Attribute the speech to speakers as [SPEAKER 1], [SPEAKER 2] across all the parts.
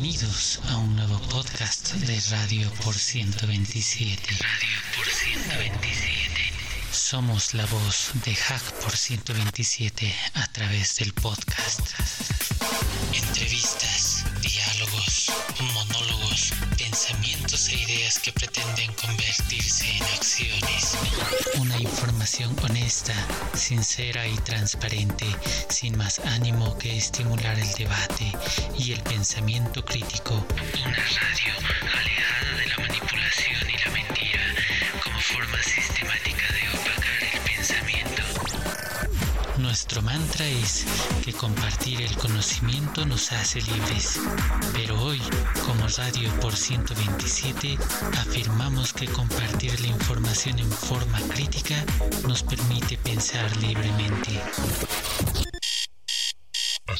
[SPEAKER 1] Bienvenidos a un nuevo podcast de Radio por 127. Radio por 127. Somos la voz de Hack por 127 a través del podcast. Entrevistas, monólogos, pensamientos e ideas que pretenden convertirse en acciones. Una información honesta, sincera y transparente, sin más ánimo que estimular el debate y el pensamiento crítico. Una radio alejada de mantra es que compartir el conocimiento nos hace libres, pero hoy, como Radio por 127, afirmamos que compartir la información en forma crítica nos permite pensar libremente.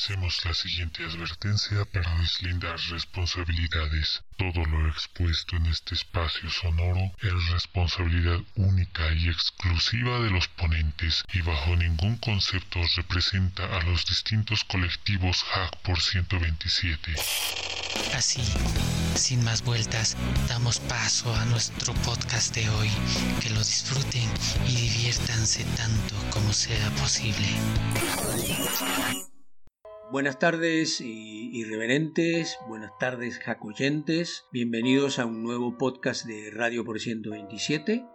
[SPEAKER 2] Hacemos la siguiente advertencia para deslindar responsabilidades. Todo lo expuesto en este espacio sonoro es responsabilidad única y exclusiva de los ponentes y bajo ningún concepto representa a los distintos colectivos Hack por 127.
[SPEAKER 1] Así, sin más vueltas, damos paso a nuestro podcast de hoy. Que lo disfruten y diviértanse tanto como sea posible.
[SPEAKER 3] Buenas tardes irreverentes, buenas tardes jacoyentes, bienvenidos a un nuevo podcast de Radio por 127.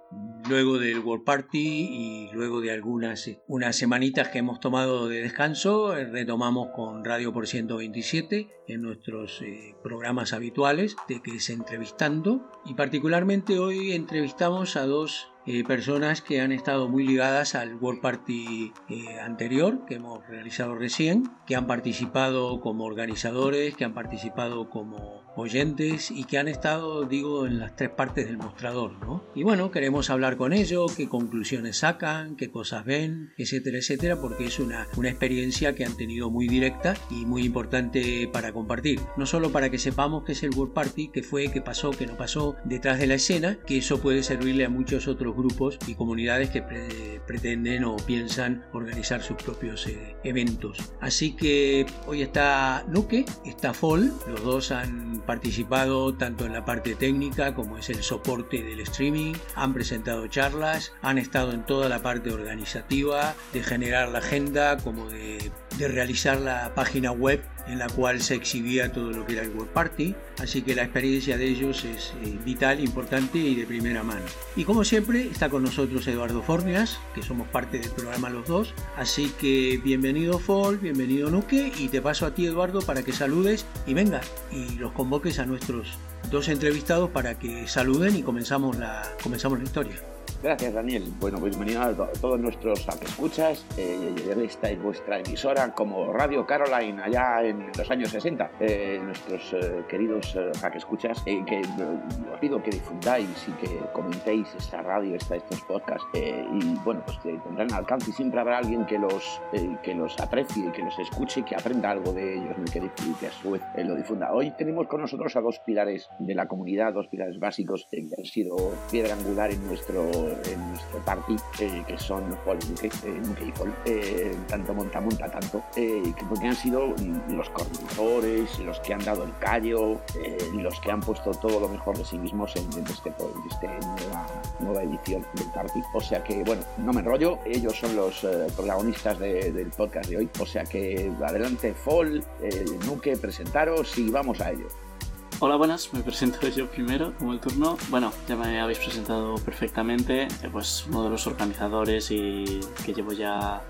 [SPEAKER 3] Luego del World Party y luego de algunas unas semanitas que hemos tomado de descanso, eh, retomamos con Radio por 127 en nuestros eh, programas habituales de que es entrevistando. Y particularmente hoy entrevistamos a dos eh, personas que han estado muy ligadas al World Party anterior que hemos realizado recién, que han participado como organizadores, que han participado como oyentes y que han estado, digo, en las tres partes del mostrador, ¿no? Y bueno, queremos hablar con ellos, qué conclusiones sacan, qué cosas ven, etcétera, etcétera, porque es una, una experiencia que han tenido muy directa y muy importante para compartir. No solo para que sepamos qué es el World Party, qué fue, qué pasó, qué no pasó detrás de la escena, que eso puede servirle a muchos otros grupos y comunidades que pre pretenden o piensan organizar sus propios eh, eventos. Así que hoy está Nuke, está Fall, los dos han participado tanto en la parte técnica como es el soporte del streaming, han presentado charlas, han estado en toda la parte organizativa, de generar la agenda como de, de realizar la página web en la cual se exhibía todo lo que era el World Party, así que la experiencia de ellos es eh, vital, importante y de primera mano. Y como siempre está con nosotros Eduardo Fornias, que somos parte del programa los dos, así que bienvenido Fall, bienvenido Nuque y te paso a ti Eduardo para que saludes y venga y los convoques a nuestros dos entrevistados para que saluden y comenzamos la, comenzamos la historia.
[SPEAKER 4] Gracias, Daniel. Bueno, pues bienvenido a todos nuestros escuchas. Eh, esta es vuestra emisora como Radio Caroline allá en los años 60. Eh, nuestros eh, queridos eh, escuchas, eh, que os pido que difundáis y que comentéis esta radio, esta, estos podcasts. Eh, y bueno, pues que tendrán alcance y siempre habrá alguien que los, que los aprecie, que los escuche y que aprenda algo de ellos y que, que a su vez lo difunda. Hoy tenemos con nosotros a dos pilares de la comunidad, dos pilares básicos que han sido piedra angular en nuestro en nuestro party, eh, que son Paul y Nuke, eh, y eh, tanto monta, monta tanto, que porque han sido los coordinadores, los que han dado el callo, los que han puesto todo lo mejor de sí mismos en, en este, este nueva, edición del party. O sea que, bueno, no me enrollo, ellos son los protagonistas de, del podcast de hoy. O sea que adelante, Fall, Nuke, presentaros y vamos a ello.
[SPEAKER 5] Hola, buenas, me presento yo primero, como el turno. Bueno, ya me habéis presentado perfectamente, pues uno de los organizadores y que llevo ya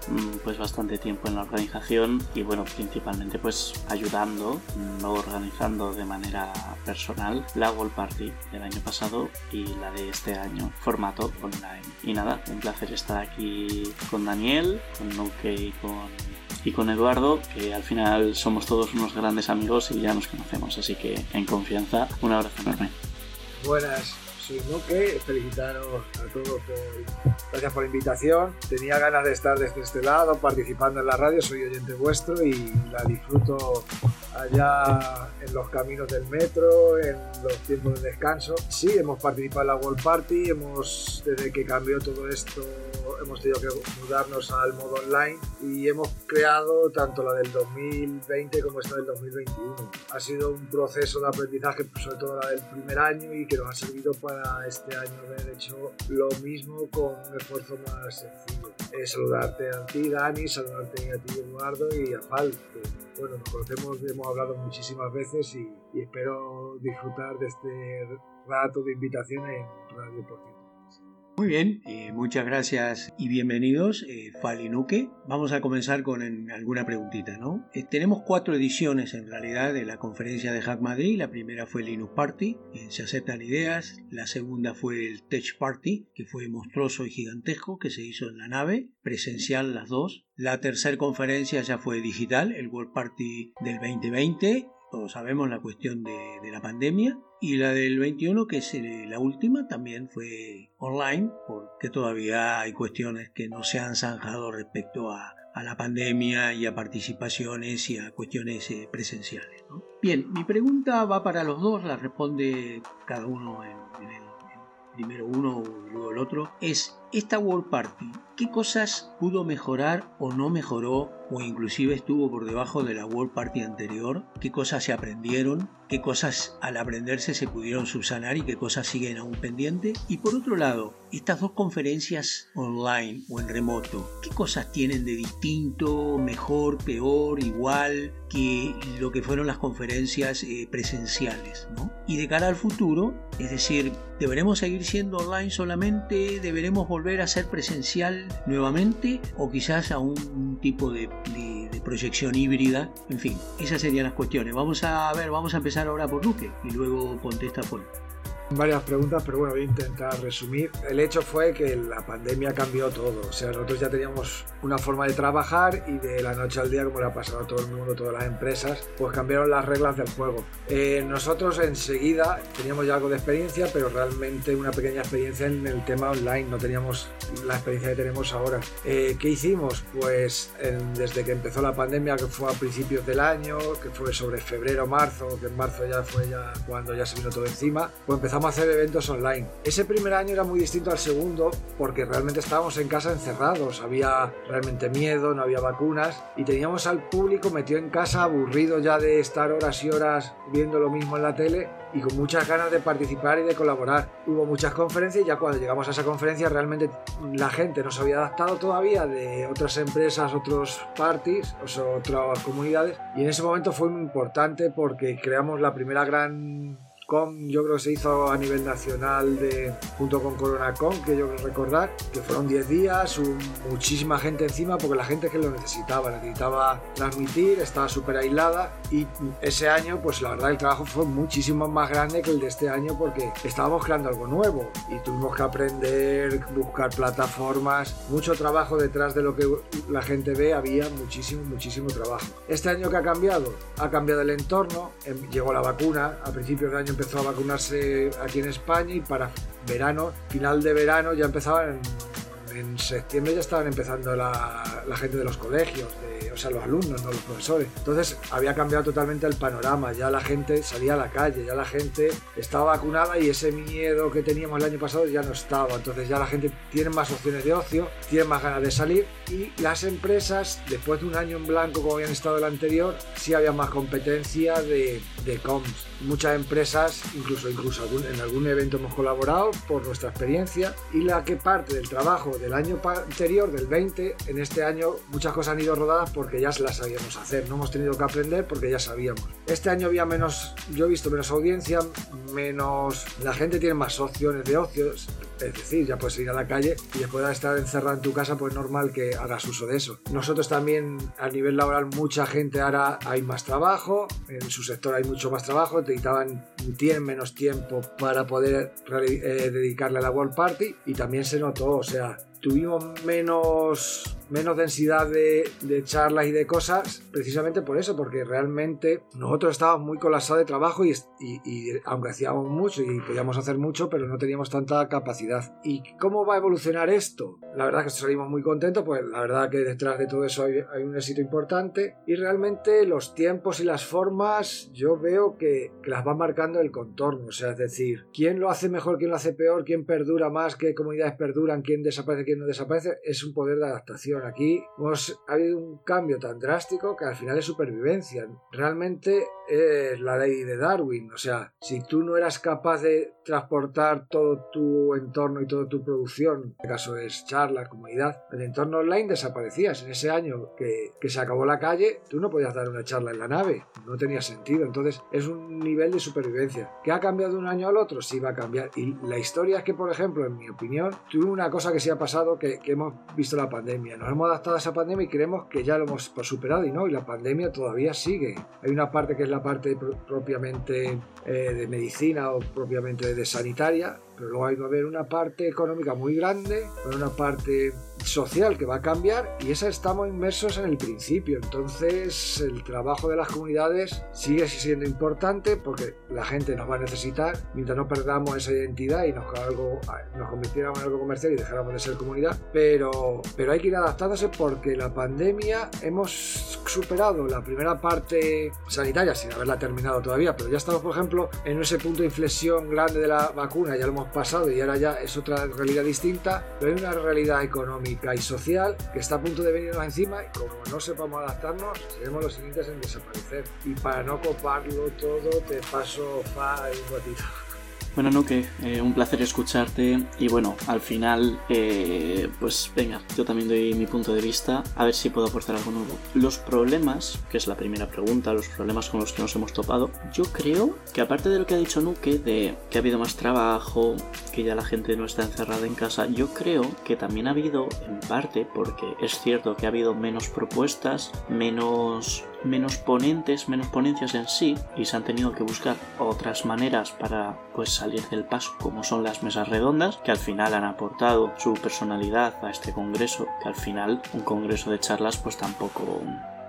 [SPEAKER 5] pues bastante tiempo en la organización y bueno, principalmente pues ayudando, no organizando de manera personal la World Party del año pasado y la de este año, formato online. Y nada, un placer estar aquí con Daniel, con Nuke y con y con Eduardo, que al final somos todos unos grandes amigos y ya nos conocemos, así que en confianza, un abrazo enorme.
[SPEAKER 6] Buenas, soy Nuke, felicitaros a todos por, gracias por la invitación. Tenía ganas de estar desde este lado, participando en la radio, soy oyente vuestro y la disfruto allá en los caminos del metro, en los tiempos de descanso. Sí, hemos participado en la World Party, hemos, desde que cambió todo esto hemos tenido que mudarnos al modo online y hemos creado tanto la del 2020 como esta del 2021. Ha sido un proceso de aprendizaje, sobre todo la del primer año, y que nos ha servido para este año haber hecho lo mismo con un esfuerzo más sencillo. Eh, saludarte a ti, Dani, saludarte a ti, Eduardo, y a Fal, que bueno, nos conocemos, hemos hablado muchísimas veces y, y espero disfrutar de este rato de invitación en Radio Por
[SPEAKER 3] muy bien, eh, muchas gracias y bienvenidos, eh, Falinuque. Vamos a comenzar con alguna preguntita, ¿no? Eh, tenemos cuatro ediciones en realidad de la conferencia de Hack Madrid. La primera fue el Linux Party, se aceptan ideas. La segunda fue el Tech Party, que fue monstruoso y gigantesco, que se hizo en la nave, presencial las dos. La tercera conferencia ya fue digital, el World Party del 2020 todos sabemos la cuestión de, la pandemia. Y la del 21, que es eh, la última, también fue online, porque todavía hay cuestiones que no se han zanjado respecto a, la pandemia y a participaciones y a cuestiones eh, presenciales. Bien, mi pregunta va para los dos, la responde cada uno en, el primero uno y luego el otro. Es esta World Party, ¿qué cosas pudo mejorar o no mejoró o inclusive estuvo por debajo de la World Party anterior, qué cosas se aprendieron, qué cosas al aprenderse se pudieron subsanar y qué cosas siguen aún pendientes. Y por otro lado, estas dos conferencias online o en remoto, ¿qué cosas tienen de distinto, mejor, peor, igual que lo que fueron las conferencias eh, presenciales? Y de cara al futuro, es decir, ¿deberemos seguir siendo online solamente? ¿Deberemos volver a ser presencial nuevamente? ¿O quizás a un tipo de proyección híbrida. En fin, esas serían las cuestiones. Vamos a ver, vamos a empezar ahora por Luque y luego contesta por
[SPEAKER 6] varias preguntas, pero bueno, voy a intentar resumir. El hecho fue que la pandemia cambió todo. O sea, nosotros ya teníamos una forma de trabajar y de la noche al día, como le ha pasado a todo el mundo, todas las empresas, pues cambiaron las reglas del juego. Eh, nosotros enseguida teníamos ya algo de experiencia, pero realmente una pequeña experiencia en el tema online. No teníamos la experiencia que tenemos ahora. Eh, ¿Qué hicimos? Pues desde que empezó la pandemia, que fue a principios del año, que fue sobre febrero, marzo, que en marzo ya fue ya cuando ya se vino todo encima, pues empezamos a hacer eventos online. Ese primer año era muy distinto al segundo porque realmente estábamos en casa encerrados, había realmente miedo, no había vacunas y teníamos al público metido en casa aburrido ya de estar horas y horas viendo lo mismo en la tele y con muchas ganas de participar y de colaborar. Hubo muchas conferencias y ya cuando llegamos a esa conferencia realmente la gente no se había adaptado todavía de otras empresas, otros parties, otras comunidades y en ese momento fue muy importante porque creamos la primera gran yo creo que se hizo a nivel nacional de, junto con CoronaCon, que yo creo recordar, que fueron 10 días, muchísima gente encima, porque la gente que lo necesitaba, necesitaba transmitir, estaba súper aislada y ese año, pues la verdad el trabajo fue muchísimo más grande que el de este año porque estábamos creando algo nuevo y tuvimos que aprender, buscar plataformas, mucho trabajo detrás de lo que la gente ve, había muchísimo, muchísimo trabajo. Este año que ha cambiado, ha cambiado el entorno, em, llegó la vacuna, a principios de año empezó a vacunarse aquí en España y para verano, final de verano, ya empezaban, en, septiembre ya estaban empezando la, la gente de los colegios, o sea, los alumnos, no los profesores. Entonces había cambiado totalmente el panorama, ya la gente salía a la calle, ya la gente estaba vacunada y ese miedo que teníamos el año pasado ya no estaba. Entonces ya la gente tiene más opciones de ocio, tiene más ganas de salir y las empresas, después de un año en blanco como habían estado el anterior, sí había más competencia de, de comms. Muchas empresas, incluso, incluso en algún evento hemos colaborado por nuestra experiencia y la que parte del trabajo del año anterior, del 20, en este año muchas cosas han ido rodadas por porque ya las sabíamos hacer, no hemos tenido que aprender porque ya sabíamos. Este año había menos, yo he visto menos audiencia, menos, la gente tiene más opciones de ocios, es decir, ya puedes ir a la calle y después de estar encerrado en tu casa, pues es normal que hagas uso de eso. Nosotros también a nivel laboral mucha gente ahora hay más trabajo, en su sector hay mucho más trabajo, necesitaban, tienen menos tiempo para poder eh, dedicarle a la World Party y también se notó, o sea, tuvimos menos, menos densidad de, charlas y de cosas precisamente por eso, porque realmente nosotros estábamos muy colapsados de trabajo y, y, aunque hacíamos mucho y podíamos hacer mucho, pero no teníamos tanta capacidad. ¿Y cómo va a evolucionar esto? La verdad que salimos muy contentos, pues la verdad que detrás de todo eso hay, hay un éxito importante y realmente los tiempos y las formas yo veo que, que las va marcando el contorno, o sea, es decir, quién lo hace mejor, quién lo hace peor, quién perdura más, qué comunidades perduran, quién desaparece, no desaparece es un poder de adaptación. Aquí hemos, ha habido un cambio tan drástico que al final es supervivencia. Realmente es la ley de Darwin. O sea, si tú no eras capaz de transportar todo tu entorno y toda tu producción, en este caso es charla, comunidad, el entorno online desaparecías. En ese año que, que se acabó la calle, tú no podías dar una charla en la nave. No tenía sentido. Entonces es un nivel de supervivencia. ¿Que ha cambiado de un año al otro? Sí va a cambiar. Y la historia es que, por ejemplo, en mi opinión, tuve una cosa que sí ha pasado que, que hemos visto la pandemia. Nos hemos adaptado a esa pandemia y creemos que ya lo hemos superado y no, y la pandemia todavía sigue. Hay una parte que es la parte propiamente eh, de medicina o propiamente de sanitaria, pero luego hay que haber una parte económica muy grande, una parte social que va a cambiar y esa estamos inmersos en el principio. Entonces el trabajo de las comunidades sigue siendo importante porque la gente nos va a necesitar mientras no perdamos esa identidad y nos, algo, nos convirtiéramos en algo comercial y dejáramos de ser comunidad. Pero, pero hay que ir adaptándose porque la pandemia hemos superado la primera parte sanitaria sin haberla terminado todavía, pero ya estamos por ejemplo en ese punto de inflexión grande de la vacuna, ya lo hemos pasado y ahora ya es otra realidad distinta, pero hay una realidad económica y social que está a punto de venirnos encima y como no sepamos adaptarnos, seremos los siguientes en desaparecer. Y para no coparlo todo, te paso fa un ratito.
[SPEAKER 5] Bueno, Nuke, eh, un placer escucharte y bueno, al final, eh, pues venga, yo también doy mi punto de vista, a ver si puedo aportar algo nuevo. Los problemas, que es la primera pregunta, los problemas con los que nos hemos topado, yo creo que aparte de lo que ha dicho Nuke, de que ha habido más trabajo, que ya la gente no está encerrada en casa, yo creo que también ha habido, en parte, porque es cierto que ha habido menos propuestas, menos menos ponentes, menos ponencias en sí y se han tenido que buscar otras maneras para pues salir del paso como son las mesas redondas que al final han aportado su personalidad a este congreso que al final un congreso de charlas pues tampoco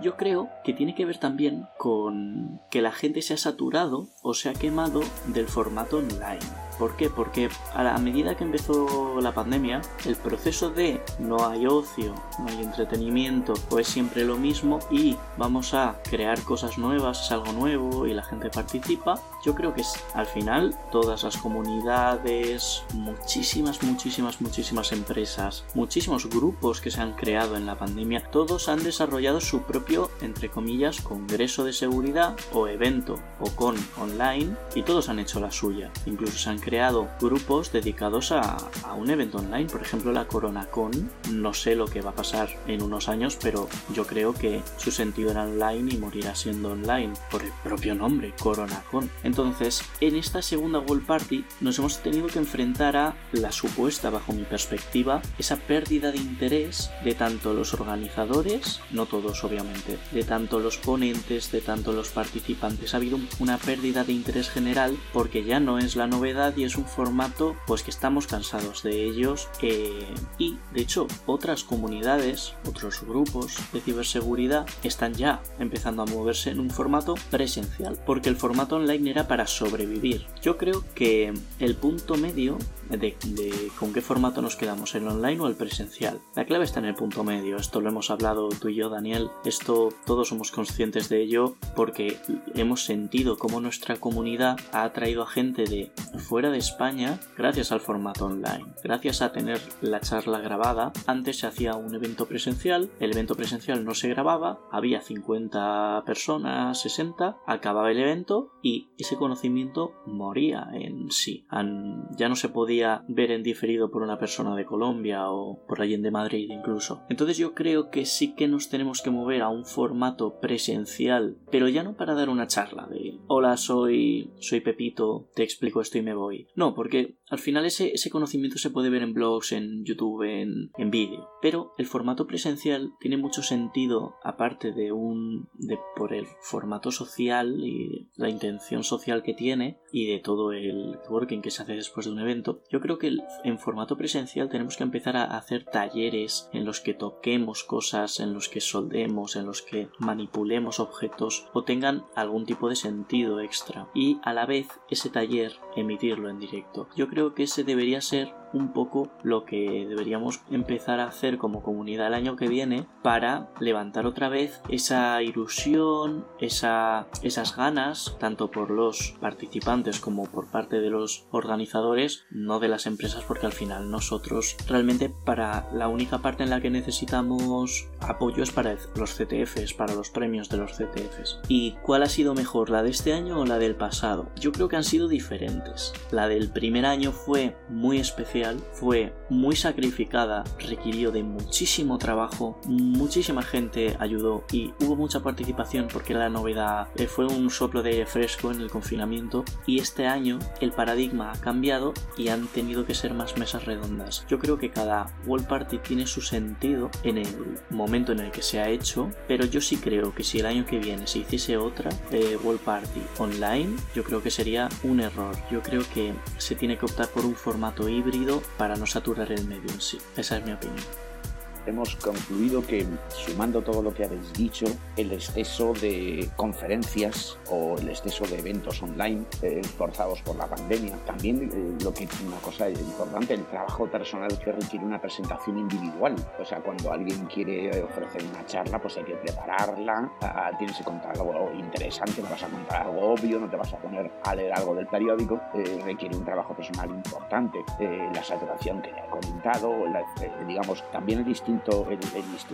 [SPEAKER 5] yo creo que tiene que ver también con que la gente se ha saturado o se ha quemado del formato online. ¿Por qué? Porque a la medida que empezó la pandemia, el proceso de no hay ocio, no hay entretenimiento, pues siempre lo mismo y vamos a crear cosas nuevas, es algo nuevo y la gente participa, yo creo que es, al final todas las comunidades, muchísimas, muchísimas, muchísimas empresas, muchísimos grupos que se han creado en la pandemia, todos han desarrollado su propio, entre comillas, congreso de seguridad o evento o con online y todos han hecho la suya. Incluso se han creado grupos dedicados a, un evento online, por ejemplo la CoronaCon, no sé lo que va a pasar en unos años, pero yo creo que su sentido era online y morirá siendo online por el propio nombre, CoronaCon. Entonces, en esta segunda World Party nos hemos tenido que enfrentar a la supuesta, bajo mi perspectiva, esa pérdida de interés de tanto los organizadores, no todos obviamente, de tanto los ponentes, de tanto los participantes. Ha habido una pérdida de interés general porque ya no es la novedad y es un formato pues que estamos cansados de ellos eh, y de hecho otras comunidades, otros grupos de ciberseguridad están ya empezando a moverse en un formato presencial porque el formato online era para sobrevivir. Yo creo que el punto medio de, con qué formato nos quedamos, el online o el presencial. La clave está en el punto medio, esto lo hemos hablado tú y yo, Daniel, esto todos somos conscientes de ello porque hemos sentido cómo nuestra comunidad ha atraído a gente de fuera de España gracias al formato online, gracias a tener la charla grabada. Antes se hacía un evento presencial, el evento presencial no se grababa, había 50 personas, 60, acababa el evento y ese conocimiento moría en sí. ya no se podía ver en diferido por una persona de Colombia o por alguien de Madrid incluso. Entonces yo creo que sí que nos tenemos que mover a un formato presencial, pero ya no para dar una charla de hola soy soy Pepito, te explico esto y me voy. No, porque al final ese, ese conocimiento se puede ver en blogs, en YouTube, en, en vídeo. Pero el formato presencial tiene mucho sentido aparte de un de por el formato social y la intención social que tiene y de todo el networking que se hace después de un evento yo creo que en formato presencial tenemos que empezar a hacer talleres en los que toquemos cosas, en los que soldemos, en los que manipulemos objetos o tengan algún tipo de sentido extra y a la vez ese taller emitirlo en directo. Yo creo que ese debería ser un poco lo que deberíamos empezar a hacer como comunidad el año que viene para levantar otra vez esa ilusión, esa, esas ganas, tanto por los participantes como por parte de los organizadores, no de las empresas, porque al final nosotros realmente para la única parte en la que necesitamos apoyo es para los CTFs, para los premios de los CTFs. ¿Y cuál ha sido mejor, la de este año o la del pasado? Yo creo que han sido diferentes. La del primer año fue muy especial, fue muy sacrificada, requirió de muchísimo trabajo, muchísima gente ayudó y hubo mucha participación porque la novedad eh, fue un soplo de aire fresco en el confinamiento y este año el paradigma ha cambiado y han tenido que ser más mesas redondas. Yo creo que cada World Party tiene su sentido en el momento en el que se ha hecho, pero yo sí creo que si el año que viene se hiciese otra eh, World Party online, yo creo que sería un error. Yo creo que se tiene que optar por un formato híbrido para no saturar el medio en sí. Esa es mi opinión
[SPEAKER 4] hemos concluido que, sumando todo lo que habéis dicho, el exceso de conferencias o el exceso de eventos online eh, forzados por la pandemia, también eh, lo que una cosa importante, el trabajo personal que requiere una presentación individual. O sea, cuando alguien quiere ofrecer una charla, pues hay que prepararla, ah, tienes que contar algo interesante, no vas a contar algo obvio, no te vas a poner a leer algo del periódico, eh, requiere un trabajo personal importante. la saturación que ya he comentado, digamos, también el distinto el,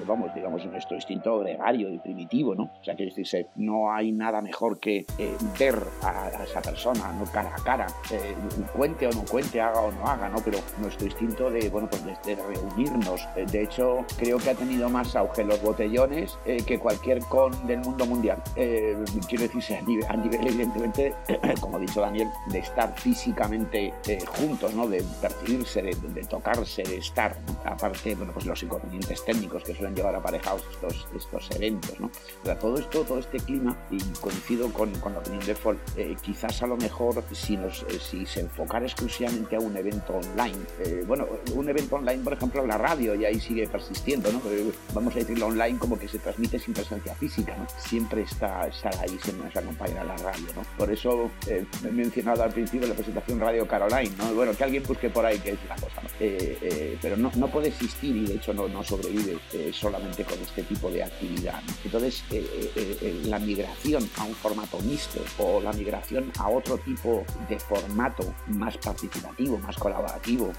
[SPEAKER 4] vamos, digamos, nuestro instinto gregario y primitivo, ¿no? O sea, que decirse, no hay nada mejor que eh, ver a, esa persona, ¿no? Cara a cara, eh, cuente o no cuente, haga o no haga, ¿no? Pero nuestro instinto de, bueno, pues de, reunirnos. Eh, de hecho, creo que ha tenido más auge los botellones que cualquier con del mundo mundial. quiero decirse, a nivel, a nivel evidentemente, como ha dicho Daniel, de estar físicamente juntos, ¿no? De percibirse, de, tocarse, de estar. Aparte, bueno, pues los técnicos que suelen llevar aparejados estos, estos eventos. ¿no? todo esto, todo este clima, y coincido con, con la opinión de eh, quizás a lo mejor si, nos, eh, si se enfocara exclusivamente a un evento online, eh, bueno, un evento online, por ejemplo, la radio, y ahí sigue persistiendo, ¿no? vamos a decirlo online como que se transmite sin presencia física, ¿no? siempre está, está ahí, siempre nos acompaña la radio. ¿no? Por eso he mencionado al principio la presentación Radio Caroline, ¿no? bueno, que alguien busque por ahí que es la cosa, ¿no? pero no, no puede existir y de hecho no, no sobrevive eh, solamente con este tipo de actividad. Entonces, eh, eh, la migración a un formato mixto o la migración a otro tipo de formato más participativo, más colaborativo,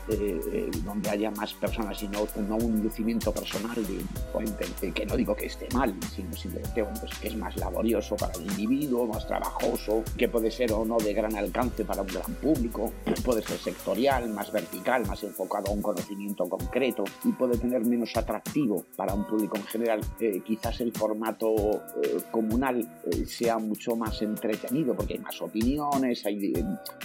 [SPEAKER 4] donde haya más personas y no, un lucimiento personal de, que no digo que esté mal, sino simplemente pues, que es más laborioso para el individuo, más trabajoso, que puede ser o no de gran alcance para un gran público, puede ser sectorial, más vertical, más enfocado a un conocimiento concreto y puede tener menos atractivo para un público en general, eh, quizás el formato eh, comunal eh, sea mucho más entretenido porque hay más opiniones, hay,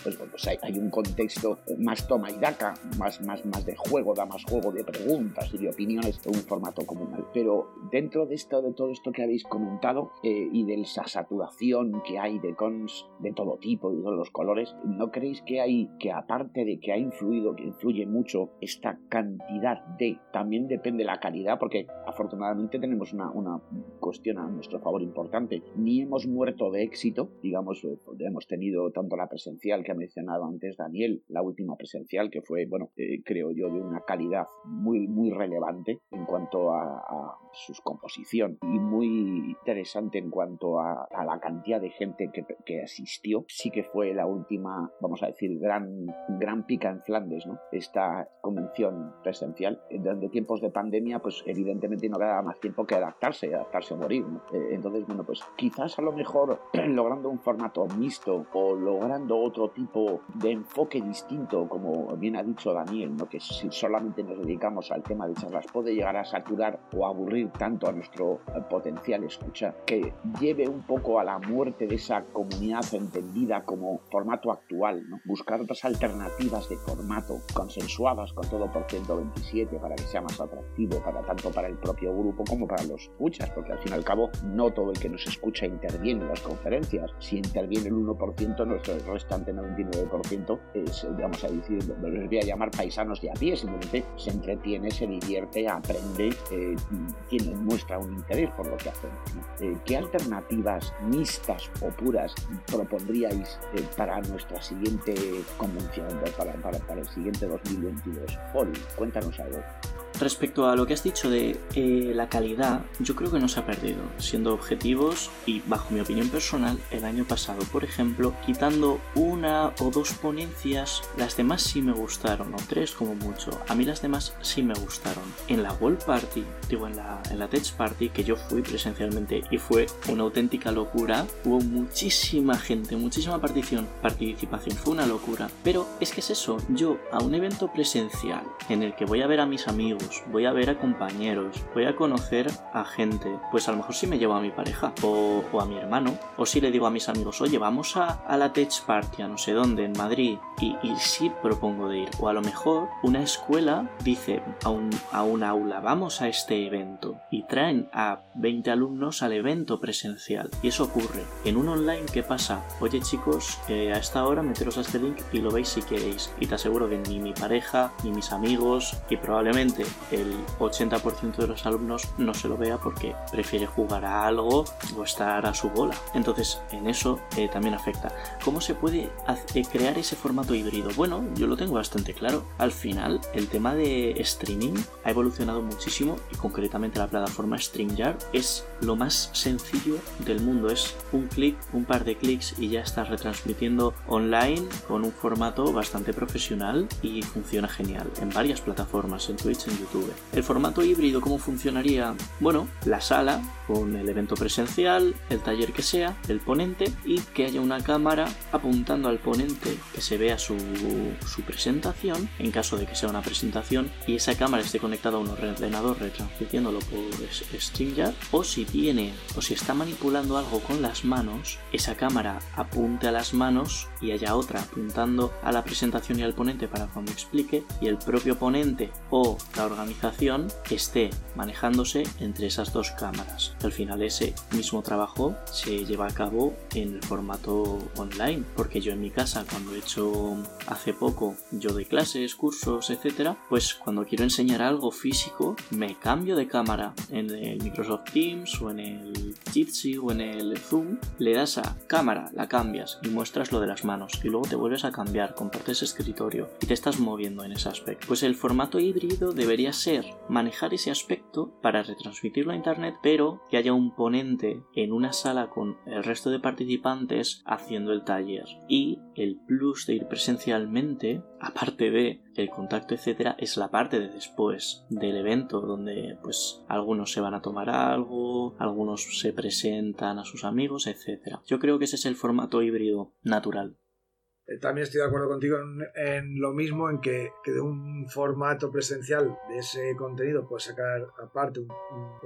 [SPEAKER 4] pues, pues hay, un contexto más toma y daca, más, más, más de juego, da más juego de preguntas y de opiniones en un formato comunal. Pero dentro de, esto, de todo esto que habéis comentado y de esa saturación que hay de cons de todo tipo y de todos los colores, ¿no creéis que hay que aparte de que ha influido, que influye mucho esta cantidad de, también depende de la calidad, porque afortunadamente tenemos una, una cuestión a nuestro favor importante. Ni hemos muerto de éxito, digamos, eh, hemos tenido tanto la presencial que ha mencionado antes Daniel, la última presencial, que fue, bueno, eh, creo yo, de una calidad muy, muy relevante en cuanto a, a su composición y muy interesante en cuanto a, a la cantidad de gente que, que, asistió. Sí que fue la última, vamos a decir, gran, gran pica en Flandes, ¿no? Esta convención presencial, de tiempos de pandemia pues evidentemente no queda más tiempo que adaptarse, adaptarse a morir. Eh, entonces, bueno, pues quizás a lo mejor logrando un formato mixto o logrando otro tipo de enfoque distinto, como bien ha dicho Daniel, ¿no? que si solamente nos dedicamos al tema de charlas puede llegar a saturar o aburrir tanto a nuestro eh, potencial escucha, que lleve un poco a la muerte de esa comunidad entendida como formato actual, ¿no? buscar otras alternativas de formato consensuadas con todo por 127 para que sea más atractivo para tanto para el propio grupo como para los escuchas, porque al fin y al cabo no todo el que nos escucha interviene en las conferencias. Si interviene el 1%, nuestro restante 99% es, vamos a decir, les voy a llamar paisanos de a pie, simplemente se entretiene, se divierte, aprende, eh, tiene, muestra un interés por lo que hacemos. Eh, ¿Qué alternativas mixtas o puras propondríais eh, para nuestra siguiente convención, para, para, para el siguiente 2021? 2022. Paul, cuéntanos algo.
[SPEAKER 5] Respecto a lo que has dicho de eh, la calidad, yo creo que no se ha perdido. Siendo objetivos y bajo mi opinión personal, el año pasado, por ejemplo, quitando una o dos ponencias, las demás sí me gustaron, o tres como mucho. A mí las demás sí me gustaron. En la World Party, digo en la, en la Tech Party, que yo fui presencialmente y fue una auténtica locura, hubo muchísima gente, muchísima participación, participación, fue una locura. Pero es que es eso, yo a un evento presencial en el que voy a ver a mis amigos, voy a ver a compañeros, voy a conocer a gente. Pues a lo mejor sí me llevo a mi pareja o, a mi hermano, o si le digo a mis amigos, oye, vamos a, la Tech Party a no sé dónde, en Madrid, y, y propongo de ir. O a lo mejor una escuela dice a un, a un aula, vamos a este evento, y traen a 20 alumnos al evento presencial. Y eso ocurre. En un online, ¿qué pasa? Oye chicos, eh, a esta hora meteros a este link y lo veis si queréis. Y te aseguro que ni mi pareja, ni mis amigos, y probablemente el 80% de los alumnos no se lo vea porque prefiere jugar a algo o estar a su bola. Entonces, en eso eh, también afecta. ¿Cómo se puede eh, crear ese formato híbrido? Bueno, yo lo tengo bastante claro. Al final, el tema de streaming ha evolucionado muchísimo y concretamente la plataforma StreamYard es lo más sencillo del mundo. Es un clic, un par de clics y ya estás retransmitiendo online con un formato bastante profesional y funciona genial en varias plataformas, en Twitch, en YouTube el formato híbrido, ¿cómo funcionaría? Bueno, la sala con el evento presencial, el taller que sea, el ponente y que haya una cámara apuntando al ponente que se vea su, su presentación, en caso de que sea una presentación, y esa cámara esté conectada a un ordenador retransmitiéndolo por StreamYard, o si tiene o si está manipulando algo con las manos, esa cámara apunte a las manos y haya otra apuntando a la presentación y al ponente para cuando explique, y el propio ponente o la organización organización esté manejándose entre esas dos cámaras. Al final ese mismo trabajo se lleva a cabo en el formato online, porque yo en mi casa cuando he hecho hace poco yo de clases, cursos, etcétera, pues cuando quiero enseñar algo físico me cambio de cámara en el Microsoft Teams o en el Jitsi o en el Zoom, le das a cámara, la cambias y muestras lo de las manos y luego te vuelves a cambiar, compartes escritorio y te estás moviendo en ese aspecto. Pues el formato híbrido debería ser manejar ese aspecto para retransmitirlo a internet, pero que haya un ponente en una sala con el resto de participantes haciendo el taller. Y el plus de ir presencialmente, aparte de el contacto, etcétera, es la parte de después del evento, donde pues algunos se van a tomar algo, algunos se presentan a sus amigos, etcétera. Yo creo que ese es el formato híbrido natural.
[SPEAKER 6] Eh, también estoy de acuerdo contigo en, lo mismo, en que, de un formato presencial de ese contenido puedes sacar aparte un,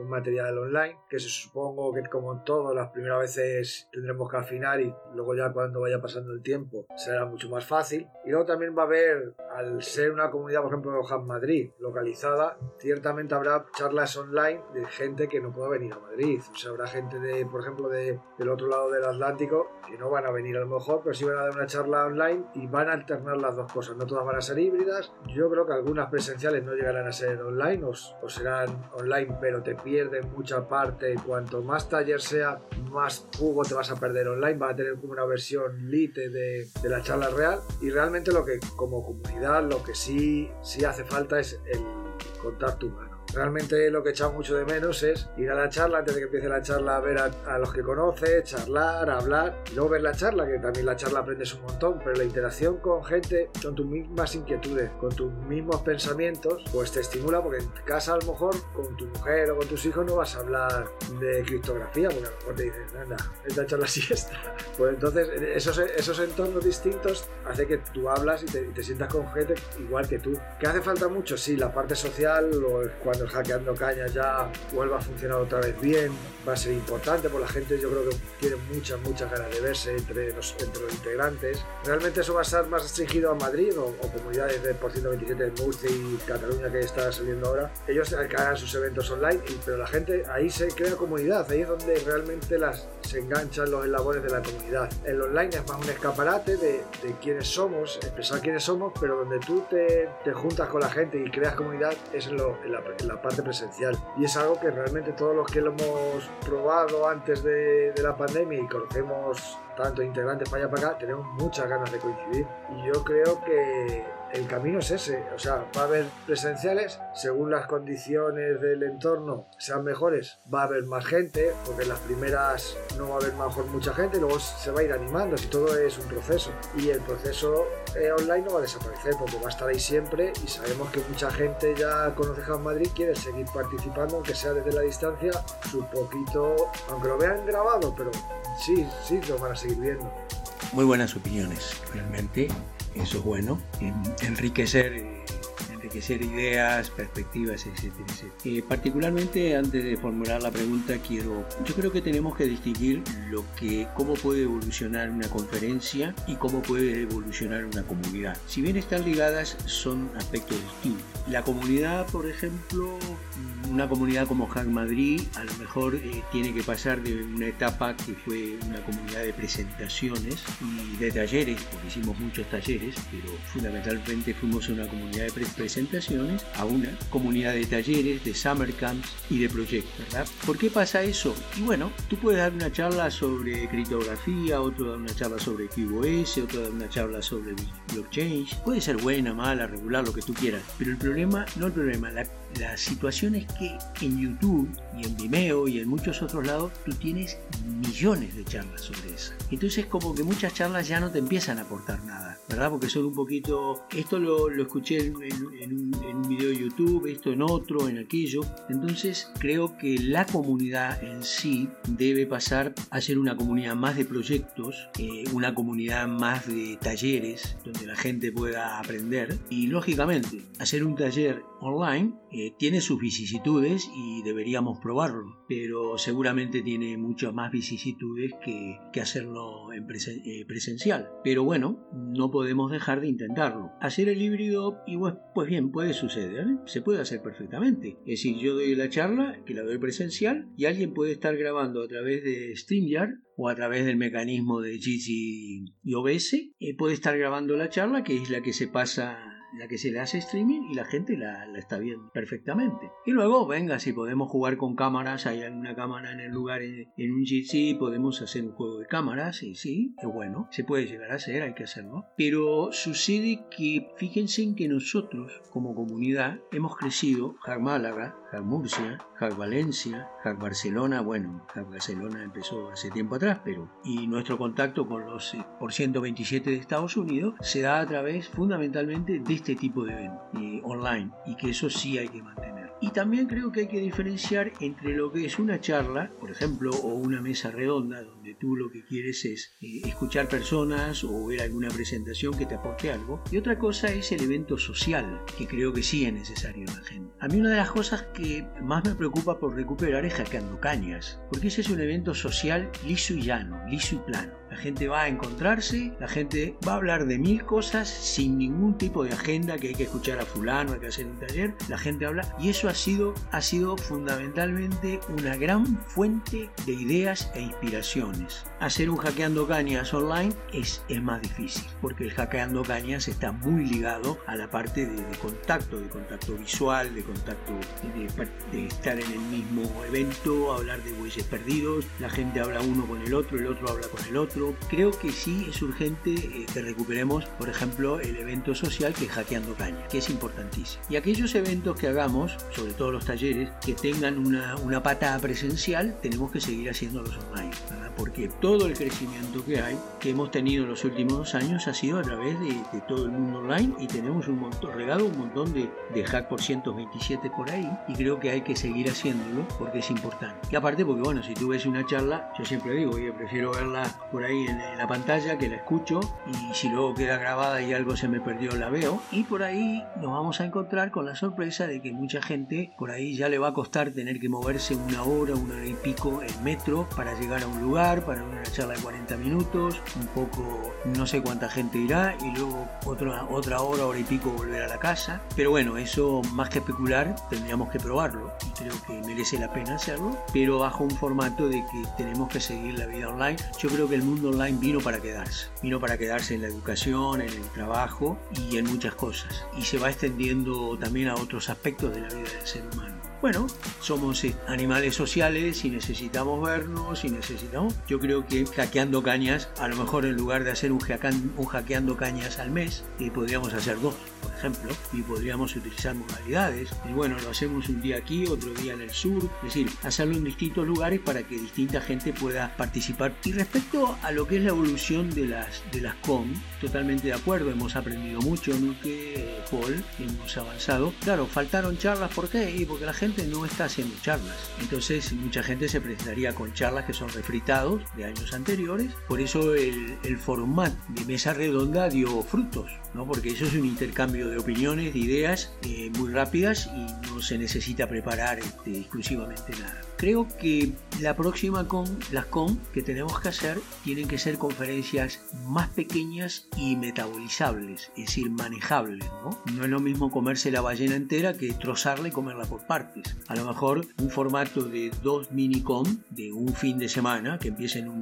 [SPEAKER 6] material online, que se supongo que como todo, las primeras veces tendremos que afinar y luego ya cuando vaya pasando el tiempo será mucho más fácil. Y luego también va a haber, al ser una comunidad, por ejemplo, Hub Madrid, localizada, ciertamente habrá charlas online de gente que no pueda venir a Madrid. O sea, habrá gente, de, por ejemplo, de, del otro lado del Atlántico que no van a venir a lo mejor, pero sí van a dar una charla online y van a alternar las dos cosas. No todas van a ser híbridas. Yo creo que algunas presenciales no llegarán a ser online o, serán online, pero te pierden mucha parte. Cuanto más taller sea, más jugo te vas a perder online. Va a tener como una versión lite de, de la charla real. Y realmente lo que como comunidad, lo que sí, sí hace falta es el contacto humano Realmente lo que echamos mucho de menos es ir a la charla antes de que empiece la charla a ver a, los que conoces, charlar, hablar y luego ver la charla, que también la charla aprendes un montón, pero la interacción con gente, con tus mismas inquietudes, con tus mismos pensamientos, pues te estimula porque en casa a lo mejor con tu mujer o con tus hijos no vas a hablar de criptografía, porque a lo mejor te dicen, anda, esta charla siesta. Pues entonces esos, esos entornos distintos hace que tú hablas y te, sientas con gente igual que tú. ¿Qué hace falta mucho? Sí, la parte social, o cuando el hackeando cañas ya vuelva a funcionar otra vez bien, va a ser importante, porque la gente yo creo que tiene muchas, muchas ganas de verse entre los, entre los integrantes. ¿Realmente eso va a estar más restringido a Madrid o, comunidades de por 127 de Murcia y Cataluña que está saliendo ahora? Ellos hagan sus eventos online, pero la gente ahí se crea comunidad, ahí es donde realmente las, se enganchan los eslabones de la comunidad. El online es más un escaparate de, de quiénes somos, expresar quiénes somos, pero donde tú te, te juntas con la gente y creas comunidad es en, lo, en la, en la parte presencial. Y es algo que realmente todos los que lo hemos probado antes de, de la pandemia y conocemos tanto integrantes para allá para acá, tenemos muchas ganas de coincidir. Y yo creo que el camino es ese, o sea, va a haber presenciales, según las condiciones del entorno sean mejores, va a haber más gente, porque en las primeras no va a haber mejor mucha gente, luego se va a ir animando, si todo es un proceso. Y el proceso eh, online no va a desaparecer, porque va a estar ahí siempre y sabemos que mucha gente ya conoce Hub Madrid, quiere seguir participando, aunque sea desde la distancia, su poquito, aunque lo vean grabado, pero sí, sí, lo van a seguir
[SPEAKER 3] Muy buenas opiniones, realmente eso es bueno, enriquecer, eh, enriquecer ideas, perspectivas, etcétera, eh, particularmente antes de formular la pregunta quiero, yo creo que tenemos que distinguir lo que, cómo puede evolucionar una conferencia y cómo puede evolucionar una comunidad. Si bien están ligadas, son aspectos distintos. La comunidad, por ejemplo, una comunidad como Hack Madrid a lo mejor eh, tiene que pasar de una etapa que fue una comunidad de presentaciones y de talleres, porque hicimos muchos talleres, pero fundamentalmente fuimos una comunidad de presentaciones a una comunidad de talleres, de summer camps y de proyectos, ¿verdad? ¿Por qué pasa eso? Y bueno, tú puedes dar una charla sobre criptografía, otro dar una charla sobre QoS, otro dar una charla sobre blockchain, puede ser buena, mala, regular, lo que tú quieras, pero el problema, no el problema, la, la situación es que en YouTube y en Vimeo y en muchos otros lados tú tienes millones de charlas sobre eso. Entonces como que muchas charlas ya no te empiezan a aportar nada, ¿verdad? Porque son un poquito, esto lo, escuché en, un, video de YouTube, esto en otro, en aquello. Entonces creo que la comunidad en sí debe pasar a ser una comunidad más de proyectos, eh, una comunidad más de talleres donde la gente pueda aprender y lógicamente hacer un taller online tiene sus vicisitudes y deberíamos probarlo, pero seguramente tiene muchas más vicisitudes que, hacerlo en eh, presencial. Pero bueno, no podemos dejar de intentarlo. Hacer el híbrido, y pues, pues bien, puede suceder, ¿eh? se puede hacer perfectamente. Es decir, yo doy la charla, que la doy presencial, y alguien puede estar grabando a través de StreamYard o a través del mecanismo de Gigi y OBS, puede estar grabando la charla, que es la que se pasa la que se le hace streaming y la gente la, está viendo perfectamente. Y luego, venga, si podemos jugar con cámaras, hay una cámara en el lugar en, un GC, podemos hacer un juego de cámaras, y sí, es bueno, se puede llegar a hacer, hay que hacerlo. Pero sucede que fíjense en que nosotros, como comunidad, hemos crecido, Hack Málaga, Hack Murcia, Hack Valencia, Hack Barcelona, bueno, Hack Barcelona empezó hace tiempo atrás, pero y nuestro contacto con los eh, por 127 de Estados Unidos se da a través fundamentalmente de este tipo de eventos eh, online y que eso sí hay que mantener. Y también creo que hay que diferenciar entre lo que es una charla, por ejemplo, o una mesa redonda, donde tú lo que quieres es eh, escuchar personas o ver alguna presentación que te aporte algo, y otra cosa es el evento social, que creo que sí es necesario en la gente. A mí una de las cosas que más me preocupa por recuperar es hackeando cañas, porque ese es un evento social liso y llano, liso y plano. La gente va a encontrarse, la gente va a hablar de mil cosas sin ningún tipo de agenda que hay que escuchar a fulano, hay que hacer un taller. La gente habla y eso ha sido, ha sido fundamentalmente una gran fuente de ideas e inspiraciones. Hacer un hackeando cañas online es, es más difícil porque el hackeando cañas está muy ligado a la parte de, contacto, de contacto visual, de contacto de, de, estar en el mismo evento, hablar de bueyes perdidos. La gente habla uno con el otro, el otro habla con el otro creo que sí es urgente eh, que recuperemos, por ejemplo, el evento social que es Hackeando Caña, que es importantísimo. Y aquellos eventos que hagamos, sobre todo los talleres, que tengan una, una pata presencial, tenemos que seguir haciéndolos online, porque todo el crecimiento que hay, que hemos tenido en los últimos dos años, ha sido a través de, todo el mundo online y tenemos un montón, regado un montón de, de hack por 127 por ahí y creo que hay que seguir haciéndolo porque es importante. Y aparte porque, bueno, si tú ves una charla, yo siempre digo, oye, prefiero verla por ahí en, la pantalla que la escucho y si luego queda grabada y algo se me perdió la veo y por ahí nos vamos a encontrar con la sorpresa de que mucha gente por ahí ya le va a costar tener que moverse una hora, una hora y pico en metro para llegar a un lugar, para una charla de 40 minutos, un poco no sé cuánta gente irá y luego otra, otra hora, hora y pico volver a la casa. Pero bueno, eso más que especular tendríamos que probarlo y creo que merece la pena hacerlo, pero bajo un formato de que tenemos que seguir la vida online. Yo creo que el mundo online vino para quedarse. Vino para quedarse en la educación, en el trabajo y en muchas cosas. Y se va extendiendo también a otros aspectos de la vida del ser humano. Bueno, somos eh, animales sociales y necesitamos vernos y necesitamos. Yo creo que hackeando cañas, a lo mejor en lugar de hacer un, un hackeando cañas al mes, eh, podríamos hacer dos, por ejemplo, y podríamos utilizar modalidades. Y bueno, lo hacemos un día aquí, otro día en el sur, es decir, hacerlo en distintos lugares para que distinta gente pueda participar. Y respecto a lo que es la evolución de las, de las com, totalmente de acuerdo, hemos aprendido mucho, ¿no? Que Paul, hemos avanzado. Claro, faltaron charlas, ¿por qué? Porque la gente no está haciendo charlas. Entonces, mucha gente se presentaría con charlas que son refritados de años anteriores. Por eso el, el de mesa redonda dio frutos. ¿No? porque eso es un intercambio de opiniones, de ideas eh, muy rápidas y no se necesita preparar este, exclusivamente nada. Creo que la próxima con las con que tenemos que hacer tienen que ser conferencias más pequeñas y metabolizables, es decir, manejables. ¿no? es lo mismo comerse la ballena entera que trozarla y comerla por partes. A lo mejor un formato de dos minicom de un fin de semana que empiecen un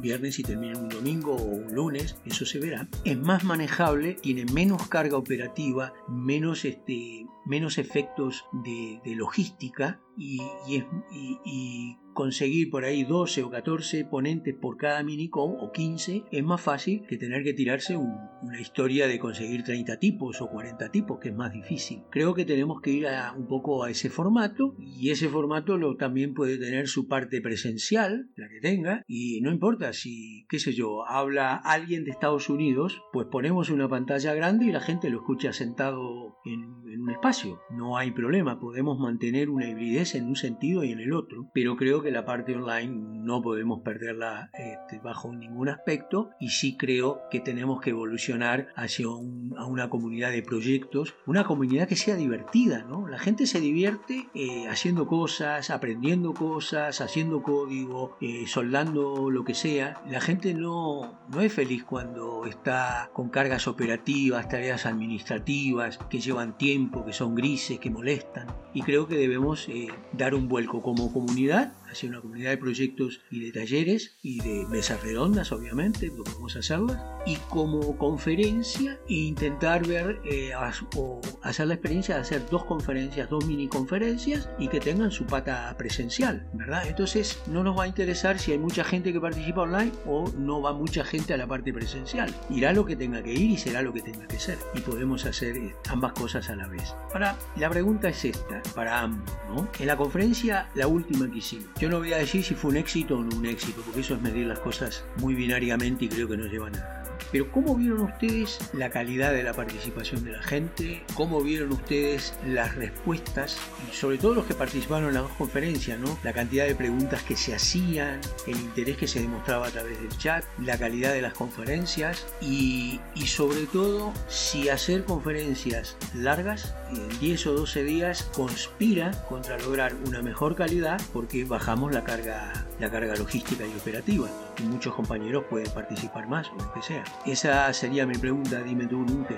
[SPEAKER 3] viernes y terminen un domingo o un lunes, eso se verá, es más manejable tiene menos carga operativa, menos, este, menos efectos de, logística y, y, conseguir por ahí 12 o 14 ponentes por cada minicom o 15 es más fácil que tener que tirarse una historia de conseguir 30 tipos o 40 tipos, que es más difícil. Creo que tenemos que ir un poco a ese formato y ese formato lo, también puede tener su parte presencial, la que tenga, y no importa si, qué sé yo, habla alguien de Estados Unidos, pues ponemos una pantalla grande y la gente lo escucha sentado en, en un espacio. No hay problema, podemos mantener una hibridez en un sentido y en el otro, pero creo que la parte online no podemos perderla este, bajo ningún aspecto y sí creo que tenemos que evolucionar hacia a una comunidad de proyectos, una comunidad que sea divertida, ¿no? La gente se divierte eh, haciendo cosas, aprendiendo cosas, haciendo código, eh, soldando lo que sea. La gente no, no es feliz cuando está con cargas operativas, tareas administrativas que llevan tiempo, que son grises, que molestan. Y creo que debemos eh, dar un vuelco como comunidad hacia una comunidad de proyectos y de talleres y de mesas redondas, obviamente, podemos hacerlas, y como conferencia intentar ver eh, o hacer la experiencia de hacer dos conferencias, dos mini conferencias y que tengan su pata presencial, ¿verdad? Entonces no nos va a interesar si hay mucha gente que participa online o no va mucha gente a la parte presencial. Irá lo que tenga que ir y será lo que tenga que ser. Y podemos hacer eh, ambas cosas a la vez. Ahora, la pregunta es esta, para ambos, ¿no? En la conferencia, la última que hicimos, yo no voy a decir si fue un éxito o no un éxito, porque eso es medir las cosas muy binariamente y creo que no lleva a. Pero ¿cómo vieron ustedes la calidad de la participación de la gente? ¿Cómo vieron ustedes las respuestas? Sobre todo los que participaron en las dos conferencias, ¿no? La cantidad de preguntas que se hacían, el interés que se demostraba a través del chat, la calidad de las conferencias y, y sobre todo si hacer conferencias largas, en 10 o 12 días, conspira contra lograr una mejor calidad porque bajamos la carga, la carga logística y operativa. Y muchos compañeros pueden participar más o lo que sea. Esa sería mi pregunta, dime tú, Nunca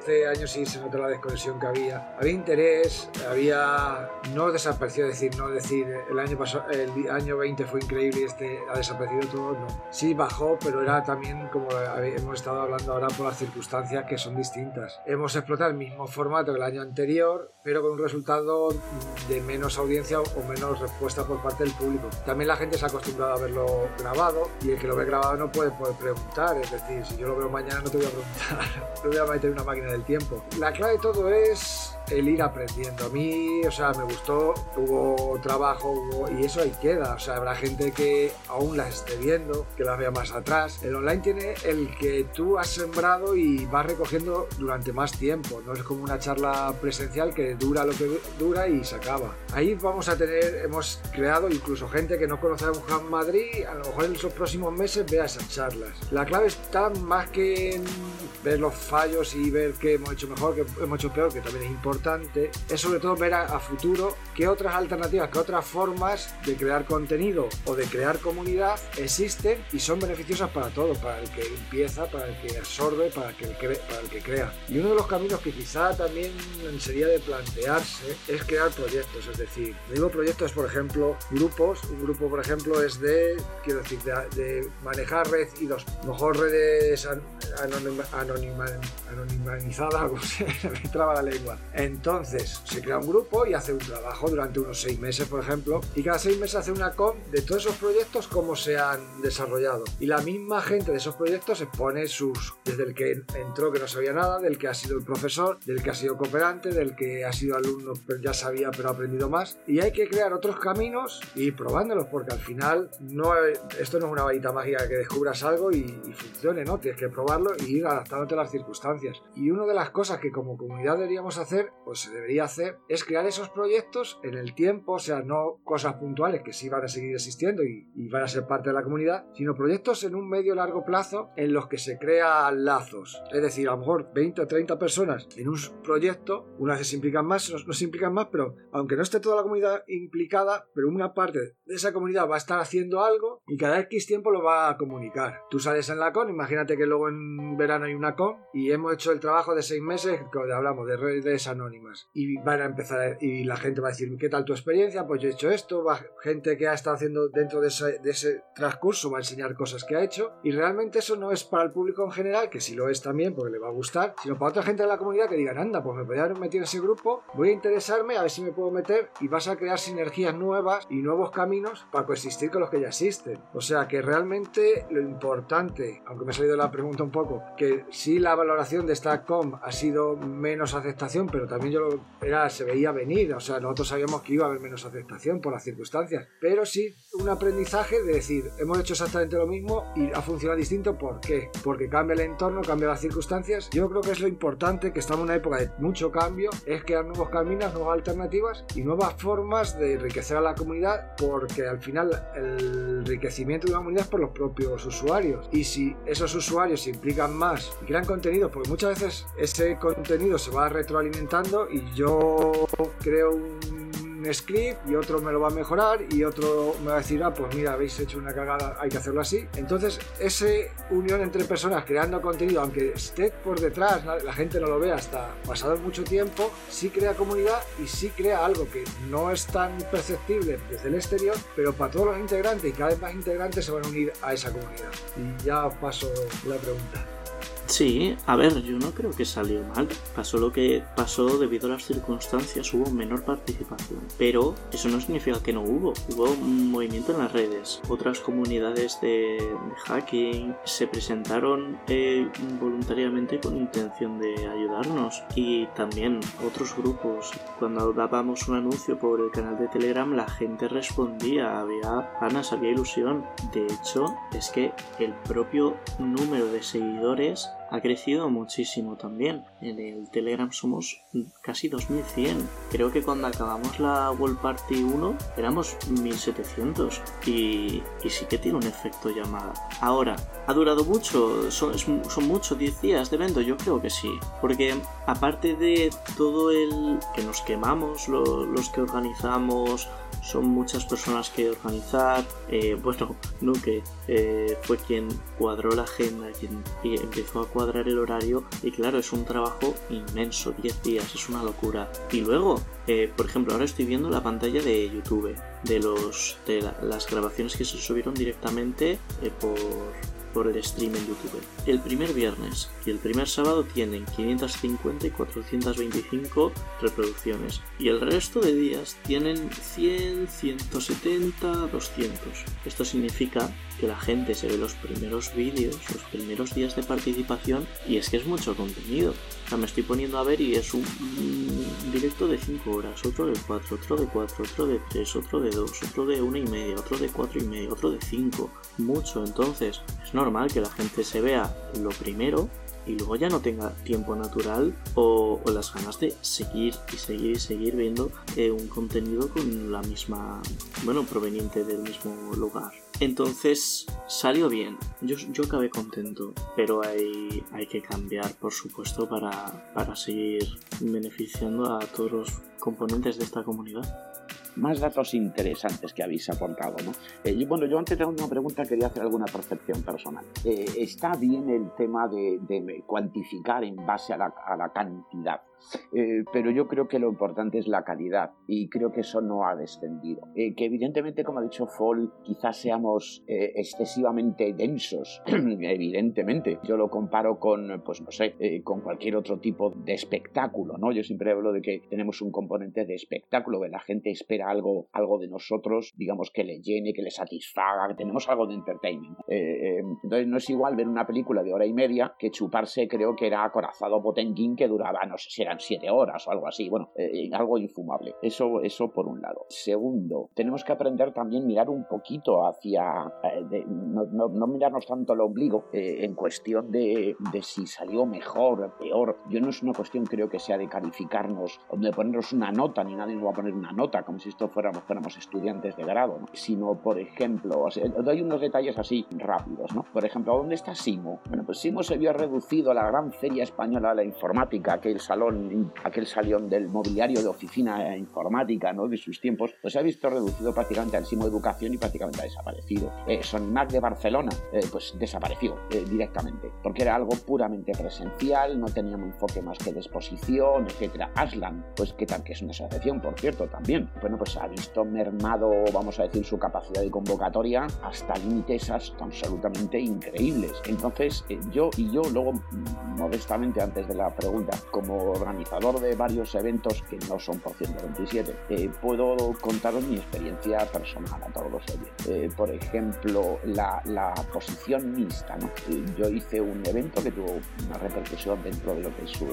[SPEAKER 6] hace años sí se notó la desconexión que había. Había interés, había. No desapareció, decir, no decir el año pasado, el año 20 fue increíble y este ha desaparecido todo, no. Sí bajó, pero era también como hemos estado hablando ahora por las circunstancias que son distintas. Hemos explotado el mismo formato que el año anterior, pero con un resultado de menos audiencia o menos respuesta por parte del público. También la gente se ha acostumbrado a verlo grabado y el que lo ve grabado no puede, poder preguntar, es decir, si yo lo veo mañana no te voy a preguntar, no voy a meter una máquina del tiempo. La clave de todo es el ir aprendiendo. A mí, o sea, me gustó, hubo trabajo y eso ahí queda. O sea, habrá gente que aún las esté viendo, que las vea más atrás. El online tiene el que tú has sembrado y vas recogiendo durante más tiempo. No es como una charla presencial que dura lo que dura y se acaba. Ahí vamos a tener, hemos creado incluso gente que no conoce a un Madrid, a lo mejor en los próximos meses vea esas charlas. La clave está más que en ver los fallos y ver qué hemos hecho mejor, qué hemos hecho peor, que también es importante es sobre todo ver a, futuro qué otras alternativas, qué otras formas de crear contenido o de crear comunidad existen y son beneficiosas para todos, para el que empieza, para el que absorbe, para el que, para el que crea. Y uno de los caminos que quizá también sería de plantearse es crear proyectos, es decir, digo proyectos, por ejemplo, grupos, un grupo, por ejemplo, es de, quiero decir, de, manejar red y dos, mejor redes anonimizada, como se me traba la lengua. Entonces, se crea un grupo y hace un trabajo durante unos seis meses, por ejemplo, y cada seis meses hace una com de todos esos proyectos, cómo se han desarrollado. Y la misma gente de esos proyectos expone sus, desde el que entró que no sabía nada, del que ha sido el profesor, del que ha sido cooperante, del que ha sido alumno, pero ya sabía, pero ha aprendido más. Y hay que crear otros caminos y probándolos, porque al final no, esto no es una varita mágica que descubras algo y, funcione, ¿no? Tienes que probarlo y ir adaptándote a las circunstancias. Y una de las cosas que como comunidad deberíamos hacer, pues se debería hacer, es crear esos proyectos en el tiempo, o sea, no cosas puntuales que sí van a seguir existiendo y, y van a ser parte de la comunidad, sino proyectos en un medio largo plazo en los que se crean lazos. Es decir, a lo mejor 20 o 30 personas en un proyecto, unas se implican más, no se implican más, pero aunque no esté toda la comunidad implicada, pero una parte de esa comunidad va a estar haciendo algo y cada X tiempo lo va a comunicar. Tú sales en la con, imagínate que luego en verano hay una con y hemos hecho el trabajo de seis meses, que hablamos de redes anónimas y van a empezar y la gente va a decir, ¿qué tal tu experiencia? Pues yo he hecho esto, va gente que ha estado haciendo dentro de ese, transcurso va a enseñar cosas que ha hecho y realmente eso no es para el público en general, que si lo es también porque le va a gustar, sino para otra gente de la comunidad que digan, anda, pues me voy a meter en ese grupo, voy a interesarme, a ver si me puedo meter y vas a crear sinergias nuevas y nuevos caminos para coexistir con los que ya existen. O sea que realmente lo importante, aunque me ha salido la pregunta un poco, que sí la valoración de esta com ha sido menos aceptación, pero también yo lo era, se veía venir, o sea, nosotros sabíamos que iba a haber menos aceptación por las circunstancias, pero sí un aprendizaje de decir, hemos hecho exactamente lo mismo y ha funcionado distinto, ¿por qué? Porque cambia el entorno, cambia las circunstancias. Yo creo que es lo importante, que estamos en una época de mucho cambio, es crear nuevos caminos, nuevas alternativas y nuevas formas de enriquecer a la comunidad, porque al final el enriquecimiento de una comunidad es por los propios usuarios. Y si esos usuarios se implican más y crean contenido, porque muchas veces ese contenido se va y yo creo un script y otro me lo va a mejorar y otro me va a decir, ah, pues mira, habéis hecho una cagada, hay que hacerlo así. Entonces, ese unión entre personas creando contenido, aunque esté por detrás, la gente no lo vea hasta pasado mucho tiempo, sí crea comunidad y sí crea algo que no es tan perceptible desde el exterior, pero para todos los integrantes y cada vez más integrantes se van a unir a esa comunidad. Y ya paso la pregunta.
[SPEAKER 5] Sí, a ver, yo no creo que salió mal. Pasó lo que pasó debido a las circunstancias, hubo menor participación. Pero eso no significa que no hubo. Hubo un movimiento en las redes. Otras comunidades de, hacking se presentaron eh, voluntariamente con intención de ayudarnos. Y también otros grupos. Cuando dábamos un anuncio por el canal de Telegram, la gente respondía. Había ganas, había ilusión. De hecho, es que el propio número de seguidores ha crecido muchísimo también. En el Telegram somos casi 2100. Creo que cuando acabamos la World Party 1 éramos 1700 y, sí que tiene un efecto llamada. Ahora, ¿ha durado mucho? ¿Son, son muchos 10 días de evento? Yo creo que sí. Porque aparte de todo el que nos quemamos, los que organizamos, son muchas personas que organizar. Eh, bueno, Nuke eh, fue quien cuadró la agenda, quien empezó a cuadrar el horario y claro, es un trabajo inmenso, 10 días, es una locura. Y luego, eh, por ejemplo, ahora estoy viendo la pantalla de YouTube, de, los, de las grabaciones que se subieron directamente por por el stream en YouTube. El primer viernes y el primer sábado tienen 550 y 425 reproducciones y el resto de días tienen 100, 170, 200. Esto significa que la gente se ve los primeros vídeos, los primeros días de participación y es que es mucho contenido. O sea, me estoy poniendo a ver y es un, directo de 5 horas, otro de 4, otro de 4, otro de 3, otro de 2, otro de 1 y media, otro de 4 y media, otro de 5. Mucho, entonces es normal que la gente se vea lo primero y luego ya no tenga tiempo natural o, las ganas de seguir y seguir y seguir viendo eh, un contenido con la misma, bueno, proveniente del mismo lugar. Entonces salió bien, yo, yo acabé contento, pero hay, hay que cambiar, por supuesto, para, para seguir beneficiando a todos los componentes de esta comunidad
[SPEAKER 4] más datos interesantes que habéis aportado. ¿no? Eh, bueno, yo antes de una pregunta quería hacer alguna percepción personal. Eh, ¿Está bien el tema de, cuantificar en base a la, cantidad? Eh, pero yo creo que lo importante es la calidad y creo que eso no ha descendido. Eh, que evidentemente, como ha dicho Fall, quizás seamos eh, excesivamente densos, evidentemente. Yo lo comparo con, pues no sé, con cualquier otro tipo de espectáculo, ¿no? Yo siempre hablo de que tenemos un componente de espectáculo, que la gente espera algo, algo de nosotros, digamos, que le llene, que le satisfaga, que tenemos algo de entertainment. entonces no es igual ver una película de hora y media que chuparse, creo que era Acorazado Potenguín, que duraba, no sé si eran siete horas o algo así. Bueno, eh, algo infumable. Eso, eso por un lado. Segundo, tenemos que aprender también mirar un poquito hacia, eh, no, no, mirarnos tanto al ombligo eh, en cuestión de, de, si salió mejor peor. Yo no es una cuestión, creo que sea de calificarnos o de ponernos una nota, ni nadie nos va a poner una nota, como si esto fuéramos, fuéramos estudiantes de grado, ¿no? sino, por ejemplo, doy unos detalles así rápidos, ¿no? Por ejemplo, ¿dónde está Simo? Bueno, pues Simo se vio reducido a la gran feria española de la informática, aquel salón, aquel salón del mobiliario de oficina informática ¿no? de sus tiempos, pues se ha visto reducido prácticamente al Simo Educación y prácticamente ha desaparecido. Eh, Sonimac de Barcelona, eh, pues desapareció eh, directamente, porque era algo puramente presencial, no tenía un enfoque más que de exposición, etcétera. Aslan, pues que que es una asociación, por cierto, también. Bueno, pues ha visto mermado, vamos a decir, su capacidad de convocatoria hasta límites absolutamente increíbles. Entonces, eh, yo y yo luego, modestamente, antes de la pregunta, como organizador de varios eventos que no son por 127, eh, puedo contaros mi experiencia personal a todos los eventos. Eh, por ejemplo, la, posición mixta. ¿no? yo hice un evento que tuvo una repercusión dentro de lo que es su,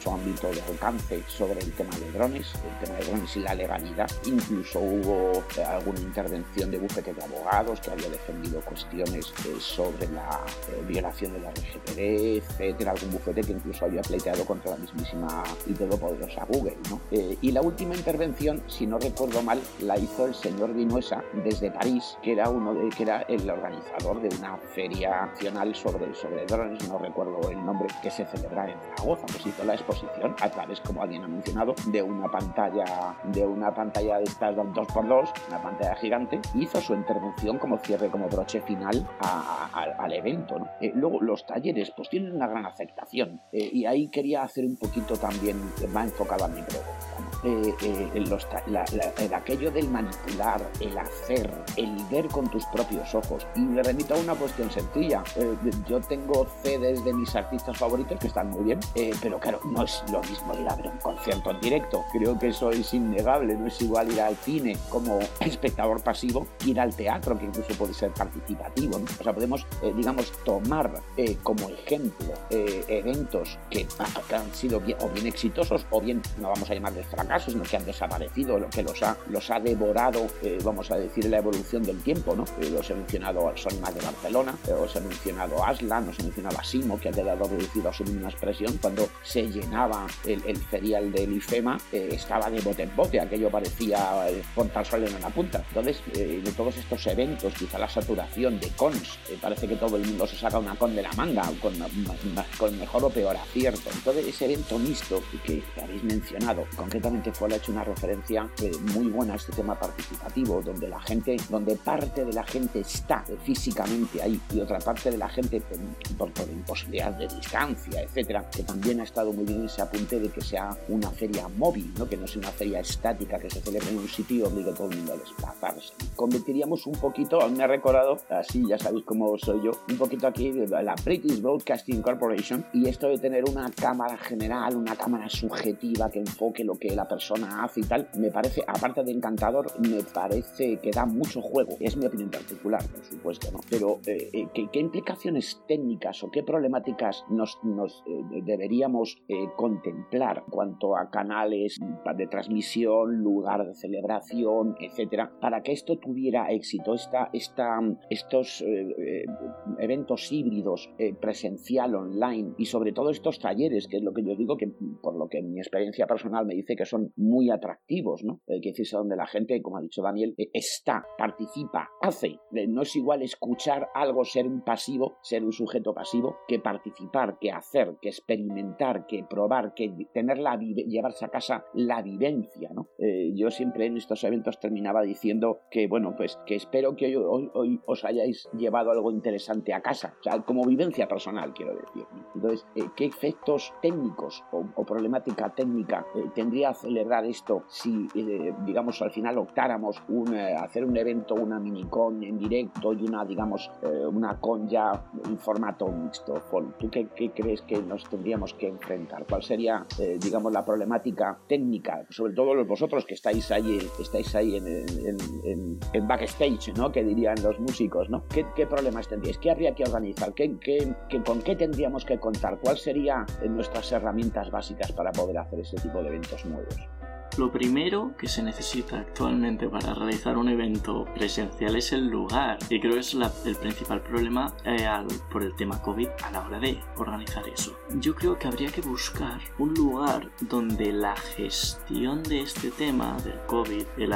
[SPEAKER 4] su ámbito de alcance sobre el tema de drones, el tema de drones y la legalidad. Incluso hubo alguna intervención de bufete de abogados que había defendido cuestiones sobre la violación de la RGPD, etcétera, algún bufete que incluso había pleiteado contra la mismísima y todopoderosa Google. ¿no? Eh, y la última intervención, si no recuerdo mal, la hizo el señor Vinuesa desde París, que era uno de, que era el organizador de una feria nacional sobre, sobre drones, no recuerdo el nombre, que se celebra en Zaragoza. Pues hizo la exposición a través, como alguien ha mencionado, de una pantalla, de una pantalla de estas 2x2, una pantalla gigante, hizo su intervención como cierre, como broche final al evento. ¿no? Eh, luego, los talleres pues tienen una gran aceptación eh, y ahí quería hacer un poquito también, va enfocado a mi pregunta. Eh, eh, aquello del manipular, el hacer, el ver con tus propios ojos. Y me remito a una cuestión sencilla. yo tengo CDs de mis artistas favoritos que están muy bien, pero claro, no es lo mismo ir a ver un concierto en directo. Creo que eso es innegable. No es igual ir al cine como espectador pasivo ir al teatro, que incluso puede ser participativo. O sea, podemos, digamos, tomar como ejemplo eventos que, han sido bien, o bien exitosos o bien, no vamos a llamarles fracasos, sino que han desaparecido, lo que los ha, los ha devorado, eh, vamos a decir, la evolución del tiempo. ¿no? Eh, los he mencionado al Sonic de Barcelona, eh, os he mencionado a Aslan, os he mencionado a Simo, que ha quedado reducido a su mínima expresión. Cuando se llenaba el, el ferial del IFEMA, estaba de bote en bote, aquello parecía tal sol en una punta. Entonces, de todos estos eventos, quizá la saturación de cons, parece que todo el mundo se saca una con de la manga, con, con mejor o peor acierto. Entonces, ese evento mixto que, habéis mencionado, concretamente fue ha hecho una referencia eh, muy buena a este tema participativo, donde la gente, donde parte de la gente está físicamente ahí y otra parte de la gente por, por imposibilidad de distancia, etcétera, que también ha estado muy bien ese apunte de que sea una feria móvil, ¿no? que no sea una feria estática que se celebre en un sitio y obligue a todo el mundo a desplazarse. Convertiríamos un poquito, me ha recordado, así ya sabéis cómo soy yo, un poquito aquí la British Broadcasting Corporation y esto de tener una cámara general, una cámara subjetiva que enfoque lo que la persona hace y tal, me parece, aparte de encantador, me parece que da mucho juego. Es mi opinión particular, por supuesto, ¿no? Pero, eh, eh, ¿qué, implicaciones técnicas o qué problemáticas nos, nos eh, deberíamos contemplar en cuanto a canales de transmisión, lugar de celebración, etcétera, para que esto tuviera éxito? Esta, esta, estos eventos híbridos, presencial, online y sobre todo estos talleres, que es lo que yo digo que por lo que mi experiencia personal me dice que son muy atractivos, ¿no? Eh, que decirse donde la gente, como ha dicho Daniel, eh, está, participa, hace. Eh, no es igual escuchar algo, ser un pasivo, ser un sujeto pasivo, que participar, que hacer, que experimentar, que probar, que tener la llevarse a casa la vivencia, ¿no? yo siempre en estos eventos terminaba diciendo que, bueno, pues que espero que hoy, hoy, os hayáis llevado algo interesante a casa, o sea, como vivencia personal, quiero decir. Entonces, ¿qué efectos técnicos o, problemática técnica tendría a celebrar esto si, digamos, al final optáramos un, hacer un evento, una minicon en directo y una, digamos, una con ya en formato mixto? ¿Tú qué, qué, crees que nos tendríamos que enfrentar? ¿Cuál sería, digamos, la problemática técnica? Sobre todo los vosotros que estáis ahí, estáis ahí en, en, backstage, ¿no? Que dirían los músicos, ¿no? ¿Qué, qué problemas tendríais? ¿Qué habría que organizar? ¿Qué, qué, con qué tendríamos que contar? ¿Cuáles serían nuestras herramientas básicas para poder hacer ese tipo de eventos nuevos?
[SPEAKER 5] Lo primero que se necesita actualmente para realizar un evento presencial es el lugar y creo que es el principal problema eh, por el tema COVID a la hora de organizar eso. Yo creo que habría que buscar un lugar donde la gestión de este tema del COVID, de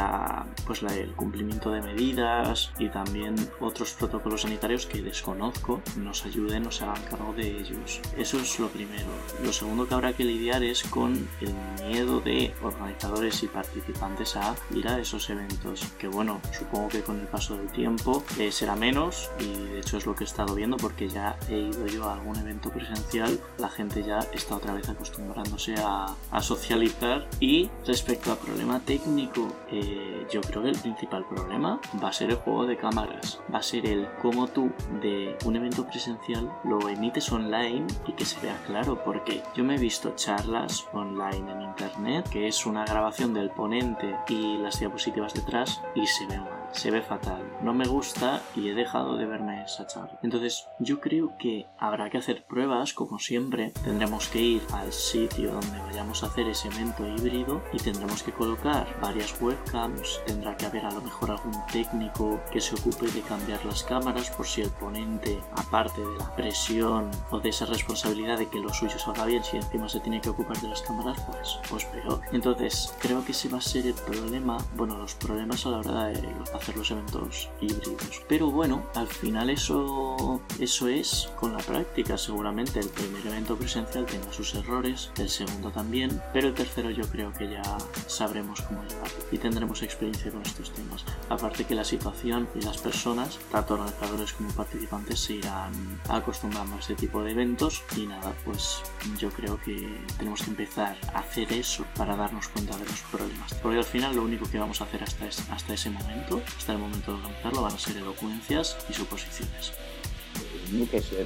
[SPEAKER 5] pues el cumplimiento de medidas y también otros protocolos sanitarios que desconozco nos ayuden se hagan cargo de ellos. Eso es lo primero. Lo segundo que habrá que lidiar es con el miedo de organizar y participantes a ir a esos eventos. Que bueno, supongo que con el paso del tiempo eh, será menos y de hecho es lo que he estado viendo porque ya he ido yo a algún evento presencial, la gente ya está otra vez acostumbrándose a, socializar y respecto al problema técnico, eh, yo creo que el principal problema va a ser el juego de cámaras, va a ser el cómo tú de un evento presencial lo emites online y que se vea claro porque yo me he visto charlas online en internet que es una grabación del ponente y las diapositivas detrás y se ve mal se ve fatal, no me gusta y he dejado de verme esa charla. Entonces yo creo que habrá que hacer pruebas, como siempre, tendremos que ir al sitio donde vayamos a hacer ese evento híbrido y tendremos que colocar varias webcams, tendrá que haber a lo mejor algún técnico que se ocupe de cambiar las cámaras por si el ponente, aparte de la presión o de esa responsabilidad de que lo suyo salga bien, si encima se tiene que ocupar de las cámaras, pues, pues peor. Entonces creo que ese va a ser el problema, bueno, los problemas a la hora los hacer los eventos híbridos. Pero bueno, al final eso, eso es con la práctica. Seguramente el primer evento presencial tenga sus errores, el segundo también, pero el tercero yo creo que ya sabremos cómo llevarlo y tendremos experiencia con estos temas. Aparte que la situación y las personas, tanto organizadores como participantes, se irán acostumbrando a este tipo de eventos y nada, pues yo creo que tenemos que empezar a hacer eso para darnos cuenta de los problemas. Porque al final lo único que vamos a hacer hasta, hasta ese momento, hasta el momento de organizarlo, van a ser elocuencias y suposiciones.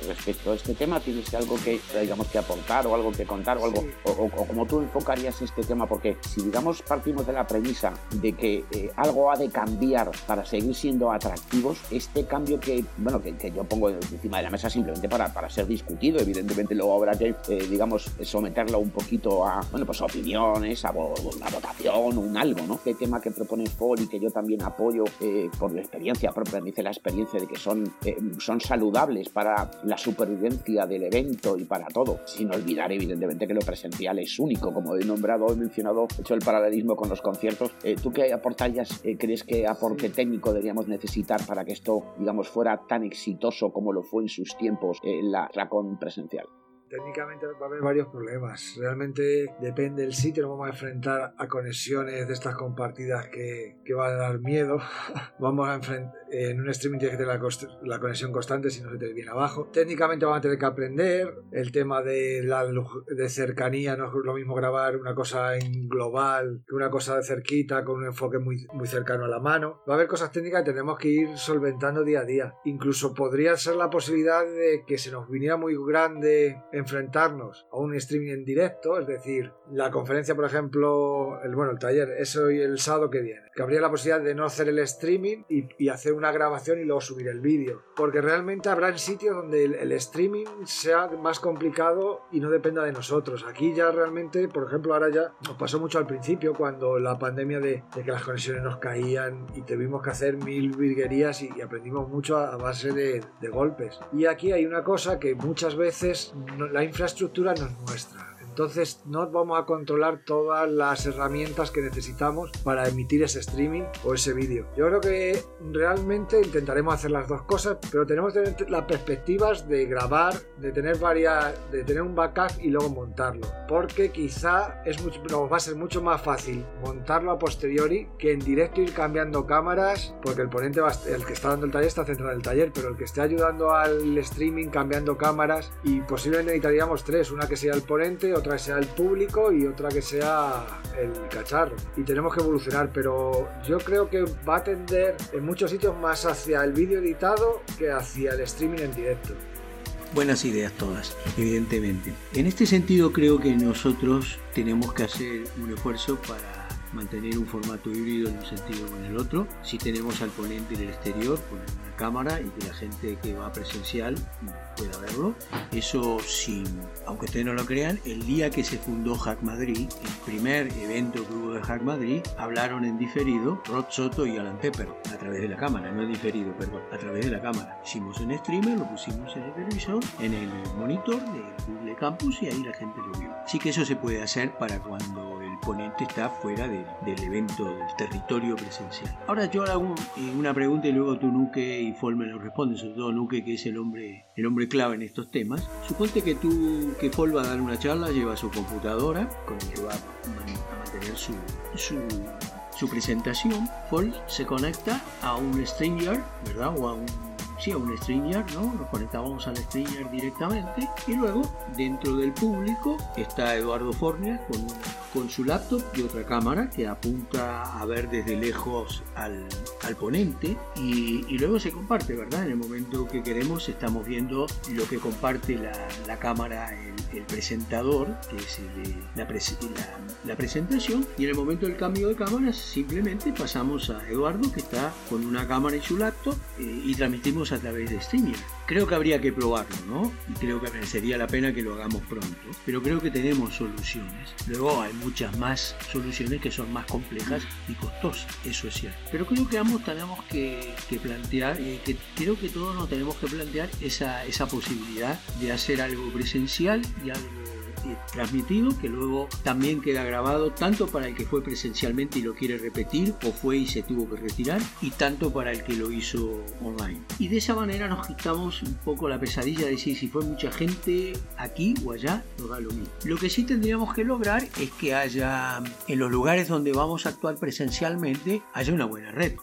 [SPEAKER 4] Respecto a este tema, ¿tienes algo que, digamos, que aportar o algo que contar o algo? O, como tú enfocarías este tema, porque si, digamos, partimos de la premisa de que eh, algo ha de cambiar para seguir siendo atractivos, este cambio que, bueno, que, yo pongo encima de la mesa simplemente para, para ser discutido, evidentemente luego habrá que, eh, digamos, someterlo un poquito a, bueno, pues opiniones, a una votación, un algo, ¿no? ¿Qué tema que propone Ford y que yo también apoyo eh, por la experiencia propia, dice la experiencia de que son, son saludables para la supervivencia del evento y para todo, sin olvidar evidentemente que lo presencial es único, como he nombrado, he mencionado, he hecho el paralelismo con los conciertos. Eh, ¿Tú qué aportarías, eh, crees que aporte técnico deberíamos necesitar para que esto, digamos, fuera tan exitoso como lo fue en sus tiempos en la con presencial?
[SPEAKER 6] técnicamente va a haber varios problemas. Realmente depende del sitio, nos vamos a enfrentar a conexiones de estas compartidas que, que van a dar miedo. vamos a enfrentar en un streaming tiene que tener la, conexión constante si no se te viene abajo. Técnicamente van a tener que aprender el tema de la de cercanía, no es lo mismo grabar una cosa en global que una cosa de cerquita con un enfoque muy, muy cercano a la mano. Va a haber cosas técnicas que tenemos que ir solventando día a día. Incluso podría ser la posibilidad de que se nos viniera muy grande enfrentarnos a un streaming en directo, es decir, la conferencia, por ejemplo, el, bueno, el taller, eso y el sábado que viene, que habría la posibilidad de no hacer el streaming y, y hacer una grabación y luego subir el vídeo, porque realmente habrá sitios donde el, streaming sea más complicado y no dependa de nosotros. Aquí ya realmente, por ejemplo, ahora ya nos pasó mucho al principio cuando la pandemia de, que las conexiones nos caían y tuvimos que hacer mil virguerías y, aprendimos mucho a, base de, golpes. Y aquí hay una cosa que muchas veces la infraestructura no es nuestra. Entonces no vamos a controlar todas las herramientas que necesitamos para emitir ese streaming o ese vídeo. Yo creo que realmente intentaremos hacer las dos cosas, pero tenemos que tener las perspectivas de grabar, de tener varias, de tener un backup y luego montarlo. Porque quizá nos va a ser mucho más fácil montarlo a posteriori que en directo ir cambiando cámaras, porque el ponente va, el que está dando el taller está centrado en el taller, pero el que esté ayudando al streaming cambiando cámaras y posiblemente necesitaríamos tres, una que sea el ponente, otra otra que sea el público y otra que sea el cacharro. Y tenemos que evolucionar, pero yo creo que va a tender en muchos sitios más hacia el vídeo editado que hacia el streaming en directo.
[SPEAKER 3] Buenas ideas todas, evidentemente. En este sentido creo que nosotros tenemos que hacer un esfuerzo para mantener un formato híbrido en un sentido o en el otro. Si tenemos al ponente en el exterior, una cámara y que la gente que va presencial pueda verlo. Eso sin, aunque ustedes no lo crean, el día que se fundó Hack Madrid, el primer evento que hubo de Hack Madrid, hablaron en diferido Rod Soto y Alan Pepper a través de la cámara, no en diferido, perdón, a través de la cámara. Hicimos en streamer, lo pusimos en el televisor, en el monitor de Google Campus y ahí la gente lo vio. Así que eso se puede hacer para cuando ponente está fuera del evento, del territorio presencial. Ahora yo hago eh, una pregunta y luego tú, Nuke y Fol me lo responden, sobre todo Nuke que es el hombre, el hombre clave en estos temas. Suponte que tú, que Paul va a dar una charla, lleva su computadora con el que va a mantener su, su, presentación. Paul se conecta a un StreamYard, ¿verdad? O a un sí, a un StreamYard, ¿no? Nos conectamos al StreamYard directamente y luego dentro del público está Eduardo Fornia con con su laptop y otra cámara que apunta a ver desde lejos al, ponente y, luego se comparte, ¿verdad? En el momento que queremos estamos viendo lo que comparte la, cámara, el, presentador, que es la, presentación, y en el momento del cambio de cámara simplemente pasamos a Eduardo que está con una cámara y su laptop eh, y transmitimos a través de StreamYard. Creo que habría que probarlo, ¿no? Y creo que merecería la pena que lo hagamos pronto, pero creo que tenemos soluciones. Luego hay muchas más soluciones que son más complejas y costosas, eso es cierto. Pero creo que ambos tenemos que, plantear, eh, que creo que todos nos tenemos que plantear esa, esa posibilidad de hacer algo presencial y algo transmitido que luego también queda grabado tanto para el que fue presencialmente y lo quiere repetir o fue y se tuvo que retirar y tanto para el que lo hizo online. Y de esa manera nos quitamos un poco la pesadilla de decir si fue mucha gente aquí o allá, nos da lo mismo. Lo que sí tendríamos que lograr es que haya en los lugares donde vamos a actuar presencialmente haya una buena red,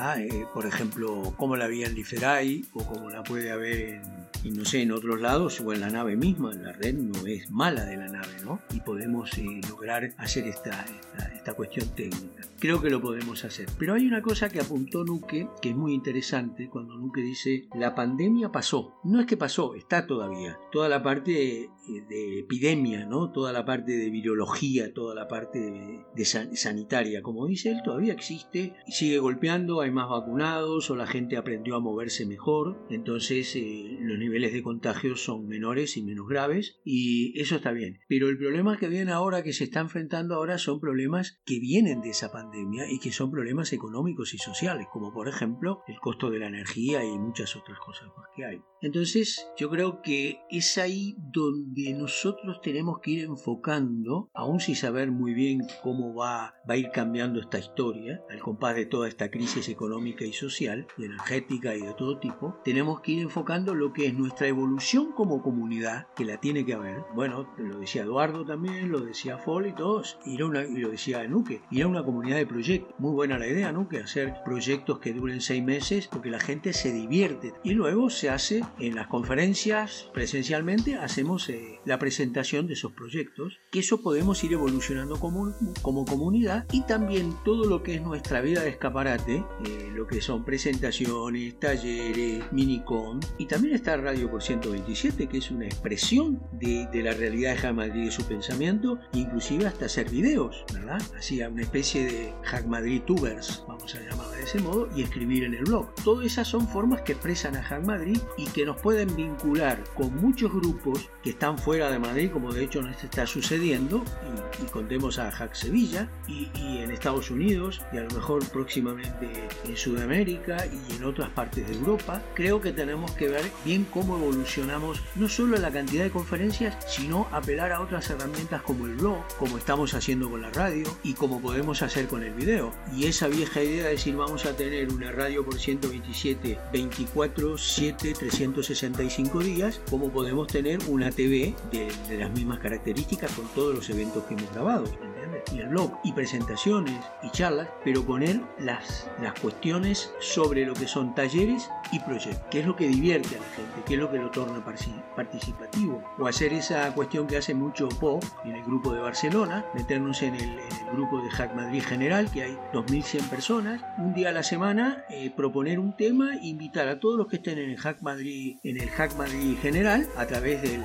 [SPEAKER 3] ¿verdad? Eh, por ejemplo, como la había en Liferay o como la puede haber en y no sé, en otros lados o en la nave misma, la red no es mala de la nave, ¿no? Y podemos eh, lograr hacer esta, esta, cuestión técnica. Creo que lo podemos hacer. Pero hay una cosa que apuntó Nuque, que es muy interesante, cuando Nuque dice, la pandemia pasó. No es que pasó, está todavía. Toda la parte eh, de, epidemia, ¿no? Toda la parte de virología, toda la parte de, sanitaria, como dice él, todavía existe y sigue golpeando, hay más vacunados o la gente aprendió a moverse mejor, entonces eh, los niveles de contagio son menores y menos graves y eso está bien. Pero el problema que viene ahora, que se está enfrentando ahora, son problemas que vienen de esa pandemia y que son problemas económicos y sociales, como por ejemplo el costo de la energía y muchas otras cosas más que hay. Entonces yo creo que es ahí donde nosotros tenemos que ir enfocando, aún sin saber muy bien cómo va, va a ir cambiando esta historia, al compás de toda esta crisis económica y social, y energética y de todo tipo, tenemos que ir enfocando lo que es nuestra evolución como comunidad, que la tiene que haber. Bueno, lo decía Eduardo también, lo decía Fall y todos, y lo decía Nuque, ir a una comunidad de proyectos. Muy buena la idea, ¿no? Que hacer proyectos que duren seis meses porque la gente se divierte. Y luego se hace en las conferencias presencialmente, hacemos eh, la presentación de esos proyectos, que eso podemos ir evolucionando como, como comunidad y también todo lo que es nuestra vida de escaparate, eh, lo que son presentaciones, talleres, minicon y también está Radio por 127, que es una expresión de, de la realidad de Hack Madrid y su pensamiento, inclusive hasta hacer videos, ¿verdad? Hacía una especie de Hack Madrid Tubers, vamos a llamarla de ese modo, y escribir en el blog. Todas esas son formas que expresan a Hack Madrid y que nos pueden vincular con muchos grupos que están fuera de Madrid, como de hecho nos está sucediendo, y, contemos a Hack Sevilla, y, y en Estados Unidos, y a lo mejor próximamente en Sudamérica y en otras partes de Europa. Creo que tenemos que ver bien cómo evolucionamos no solo la cantidad de conferencias, sino apelar a otras herramientas como el blog, como estamos haciendo con la radio y como podemos hacer con el video. Y esa vieja idea de decir vamos a tener una radio por 127, 24, 7, 365 días, como podemos tener una TV de, las mismas características con todos los eventos que hemos grabado. Y el blog y presentaciones y charlas, pero poner las, las cuestiones sobre lo que son talleres y proyectos, qué es lo que divierte a la gente, qué es lo que lo torna participativo, o hacer esa cuestión que hace mucho Pop en el grupo de Barcelona, meternos en el, grupo de Hack Madrid General, que hay 2.100 personas, un día a la semana eh, proponer un tema, invitar a todos los que estén en el Hack Madrid, en el Hack Madrid General, a través del,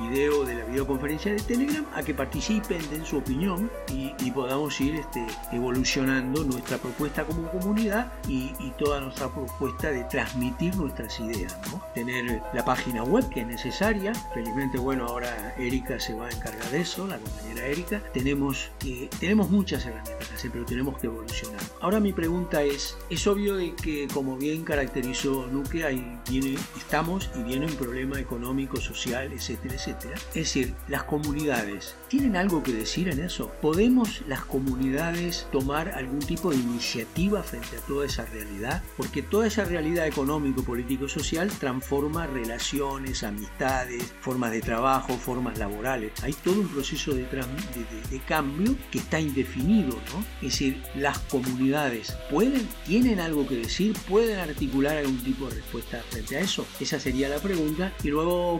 [SPEAKER 3] video, de la videoconferencia de Telegram, a que participen, den su opinión y, podamos ir este, evolucionando nuestra propuesta como comunidad y, toda nuestra propuesta de transmitir nuestras ideas, Tener la página web que es necesaria, felizmente bueno ahora Erika se va a encargar de eso, la compañera Erika, tenemos, que tenemos muchas herramientas que hacer, pero tenemos que evolucionar. Ahora mi pregunta es, es obvio de que como bien caracterizó Nuke, ahí viene, estamos y viene un problema económico, social, etcétera, etcétera. Es decir, las comunidades, ¿tienen algo que decir en eso? ¿Podemos las comunidades tomar algún tipo de iniciativa frente a toda esa realidad? Porque toda esa realidad económico, político, social transforma relaciones, amistades, formas de trabajo, formas laborales. Hay todo un proceso de, de, cambio que está indefinido, ¿no? Es decir, las comunidades pueden, tienen algo que decir, pueden articular algún tipo de respuesta frente a eso. Esa sería la pregunta. Y luego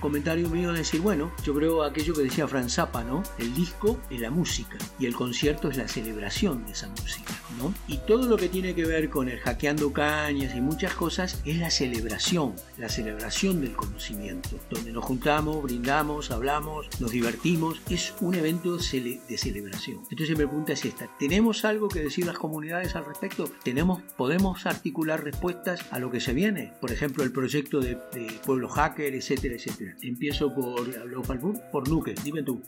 [SPEAKER 3] comentario mío es decir, bueno, yo creo aquello que decía Franz Zappa, ¿no? El disco es la música y el concierto es la celebración de esa música, ¿no? Y todo lo que tiene que ver con el hackeando cañas y muchas cosas es la celebración, la celebración del conocimiento, donde nos juntamos, brindamos, hablamos, nos divertimos, es un evento de celebración. Entonces mi pregunta es esta, ¿tenemos algo que decir las comunidades al respecto? ¿Tenemos, ¿Podemos articular respuestas a lo que se viene? Por ejemplo, el proyecto de, Pueblo Hacker, etcétera, etcétera. Empiezo por, por Nuque, dime tú.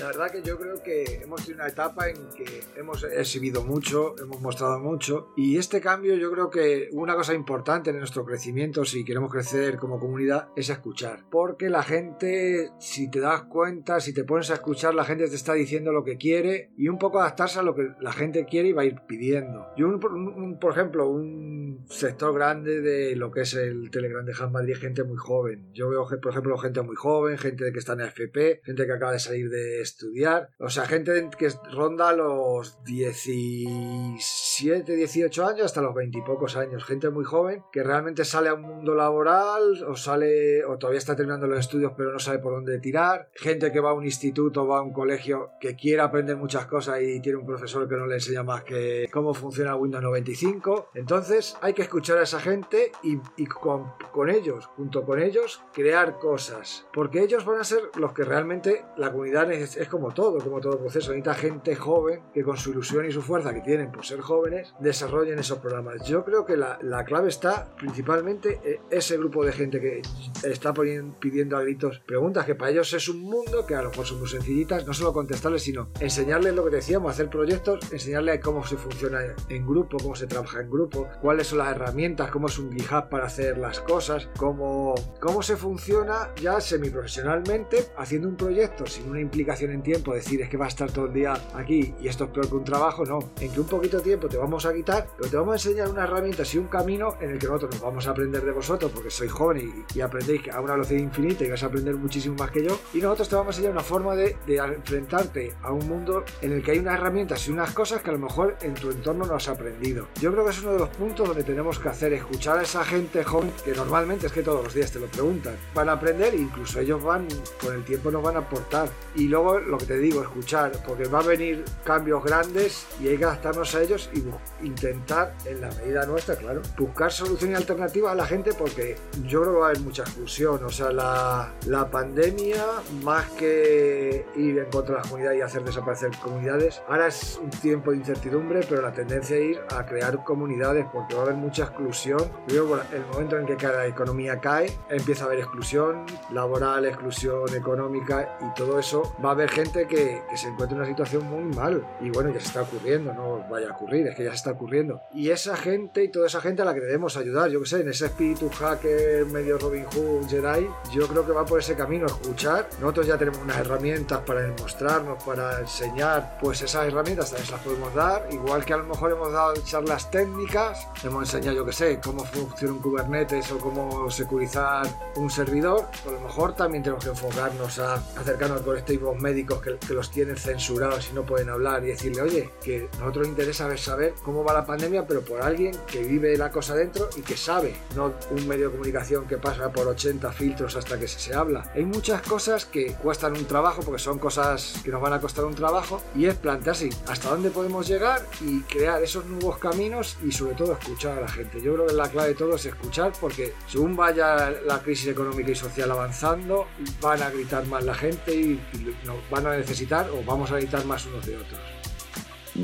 [SPEAKER 6] La verdad que yo creo que hemos tenido una etapa en que hemos exhibido mucho, hemos mostrado mucho y este cambio yo creo que una cosa importante en nuestro crecimiento si queremos crecer como comunidad es escuchar. Porque la gente, si te das cuenta, si te pones a escuchar, la gente te está diciendo lo que quiere y un poco adaptarse a lo que la gente quiere y va a ir pidiendo. Yo, un, por ejemplo, un sector grande de lo que es el Telegram de Han Madrid, gente muy joven. Yo veo, por ejemplo, gente muy joven, gente que está en FP, gente que acaba de salir de estudiar. O sea, gente que ronda los 17, 18 años hasta los 20 y pocos años. Gente muy joven que realmente sale a un mundo laboral o sale o todavía está terminando los estudios pero no sabe por dónde tirar. Gente que va a un instituto, va a un colegio que quiere aprender muchas cosas y tiene un profesor que no le enseña más que cómo funciona Windows 95. Entonces hay que escuchar a esa gente y, con, con ellos, junto con ellos, crear cosas. Porque ellos van a ser los que realmente la comunidad es, es como todo, como todo proceso. Necesita gente joven que con su ilusión y su fuerza que tienen por ser jóvenes desarrollen esos programas. Yo creo que la, la clave está principalmente en ese grupo de gente que está pidiendo a gritos preguntas que para ellos es un mundo que a lo mejor son muy sencillitas, no solo contestarles, sino enseñarles lo que decíamos, hacer proyectos, enseñarles cómo se funciona en grupo, cómo se trabaja en grupo, cuáles son las herramientas, cómo es un GitHub para hacer las cosas, cómo, cómo se funciona ya semiprofesionalmente haciendo un proyecto sin una implicación en tiempo, decir es que va a estar todo el día aquí y esto es peor que un trabajo, no. En que un poquito de tiempo te vamos a quitar, pero te vamos a enseñar unas herramientas y un camino en el que nosotros nos vamos a aprender de vosotros, porque sois jóvenes y, aprendéis a una velocidad infinita y vas a aprender muchísimo más que yo. Y nosotros te vamos a enseñar una forma de, de enfrentarte a un mundo en el que hay unas herramientas y unas cosas que a lo mejor en tu entorno no has aprendido. Yo creo que es uno de los puntos donde tenemos que hacer, escuchar a esa gente joven que normalmente es que todos los días te lo preguntan. Van a aprender incluso ellos van, con el tiempo nos van a aportar. Y luego lo que te digo, escuchar, porque va a venir cambios grandes y hay que adaptarnos a ellos y intentar, en la medida nuestra, claro, buscar soluciones alternativas a la gente porque yo creo que va a haber mucha exclusión. O sea, la, la pandemia, más que ir en contra de la comunidad y hacer desaparecer comunidades, ahora es un tiempo de incertidumbre, pero la tendencia es ir a crear comunidades porque va a haber mucha exclusión. Luego, el momento en que cada economía cae, empieza a haber exclusión laboral, exclusión económica y todo eso. Va a haber gente que, se encuentra en una situación muy mal. Y bueno, ya se está ocurriendo, no vaya a ocurrir, es que ya se está ocurriendo. Y esa gente y toda esa gente a la que debemos ayudar, yo que sé, en ese espíritu hacker, medio Robin Hood, Jedi, yo creo que va por ese camino, escuchar. Nosotros ya tenemos unas herramientas para demostrarnos, para enseñar, pues esas herramientas también las podemos dar. Igual que a lo mejor hemos dado charlas técnicas, hemos enseñado, yo que sé, cómo funciona un Kubernetes o cómo securizar un servidor. A lo mejor también tenemos que enfocarnos a acercarnos al colectivo médicos que, que, los tienen censurados y no pueden hablar y decirle, oye, que a nosotros nos interesa saber cómo va la pandemia, pero por alguien que vive la cosa dentro y que sabe, no un medio de comunicación que pasa por 80 filtros hasta que se, se habla. Hay muchas cosas que cuestan un trabajo, porque son cosas que nos van a costar un trabajo, y es plantearse hasta dónde podemos llegar y crear esos nuevos caminos y sobre todo escuchar a la gente. Yo creo que la clave de todo es escuchar, porque según vaya la crisis económica y social avanzando, van a gritar más la gente y, nos van a necesitar o vamos a necesitar más unos de otros.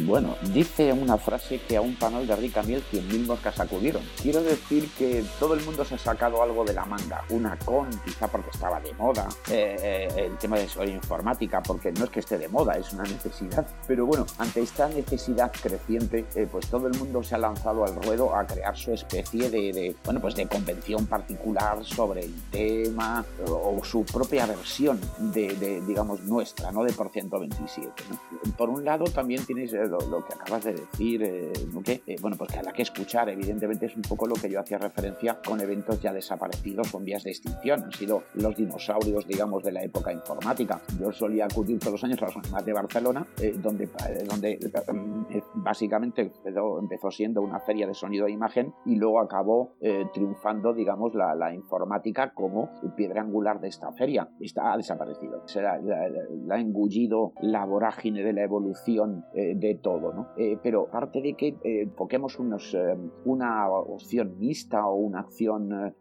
[SPEAKER 4] Bueno, dice una frase que a un panel de rica miel 100.000 moscas acudieron. Quiero decir que todo el mundo se ha sacado algo de la manga. Una con, quizá porque estaba de moda. Eh, eh, el tema de la informática, porque no es que esté de moda, es una necesidad. Pero bueno, ante esta necesidad creciente, eh, pues todo el mundo se ha lanzado al ruedo a crear su especie de, bueno, pues de convención particular sobre el tema o, su propia versión de, digamos, nuestra, ¿no? De por 127. Por un lado, también tienes lo, que acabas de decir, eh, eh, bueno, pues que la que escuchar, evidentemente es un poco lo que yo hacía referencia con eventos ya desaparecidos o en vías de extinción. Han sido los dinosaurios, digamos, de la época informática. Yo solía acudir todos los años a las UNAM de Barcelona, eh, donde, donde básicamente empezó, siendo una feria de sonido e imagen y luego acabó triunfando, digamos, la, informática como piedra angular de esta feria. Está desaparecido. Se la, ha engullido la vorágine de la evolución de todo, ¿no? Eh, pero aparte de que eh, enfoquemos unos, eh, una opción mixta o una acción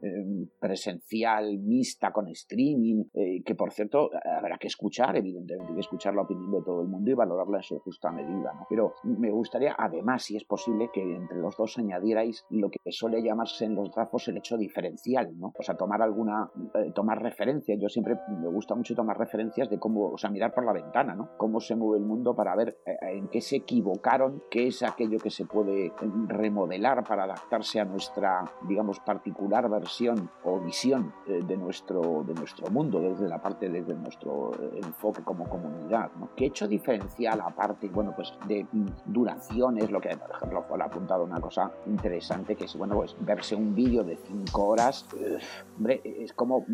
[SPEAKER 4] presencial mixta con streaming, que por cierto habrá que escuchar, evidentemente, hay que escuchar la opinión de todo el mundo y valorarla en su justa medida, ¿no? Pero me gustaría, además, si es posible, que entre los dos añadierais lo que suele llamarse en los grafos el hecho diferencial, ¿no? O sea, tomar alguna, tomar referencia. Yo siempre me gusta mucho tomar referencias de cómo, o sea, mirar por la ventana, ¿no? Cómo se mueve el mundo para ver en qué se equivocaron, qué es aquello que se puede remodelar para adaptarse a nuestra, digamos, particular versión o visión eh, de nuestro, de nuestro mundo, desde la parte, desde nuestro eh, enfoque como comunidad. ¿no? ¿Qué hecho diferencial aparte, bueno, pues de duraciones, lo que, por ejemplo, fue apuntado una cosa interesante, que es, bueno, pues verse un vídeo de 5 horas, eh, hombre, es como,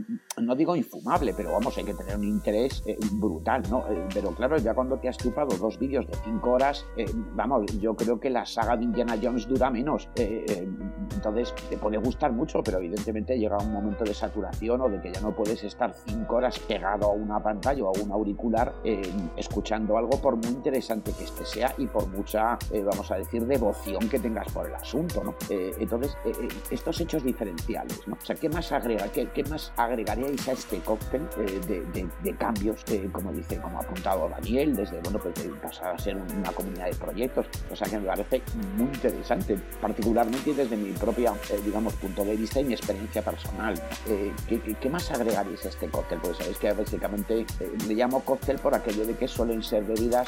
[SPEAKER 4] no digo infumable, pero vamos, hay que tener un interés brutal, ¿no? pero claro, ya cuando te has chupado dos vídeos de 5 horas, eh, vamos, yo creo que la saga de Indiana Jones dura menos. Eh, eh, entonces te puede gustar mucho, pero evidentemente llega un momento de saturación o de que ya no puedes estar cinco horas pegado a una pantalla o a un auricular escuchando algo por muy interesante que este sea y por mucha, vamos a decir, devoción que tengas por el asunto, ¿no? entonces, estos hechos diferenciales, ¿no? O sea, ¿qué más agrega? ¿Qué, qué más agregaríais a este cóctel de, cambios, como dice, como ha apuntado Daniel, desde, bueno, pues pasar a ser una comunidad de proyectos, o sea que me parece muy interesante, particularmente desde mi propia, eh, digamos, punto de vista y mi experiencia personal. Eh, ¿qué, más agregaréis a este cóctel? Pues sabéis que básicamente eh, le llamo cóctel por aquello de que suelen ser bebidas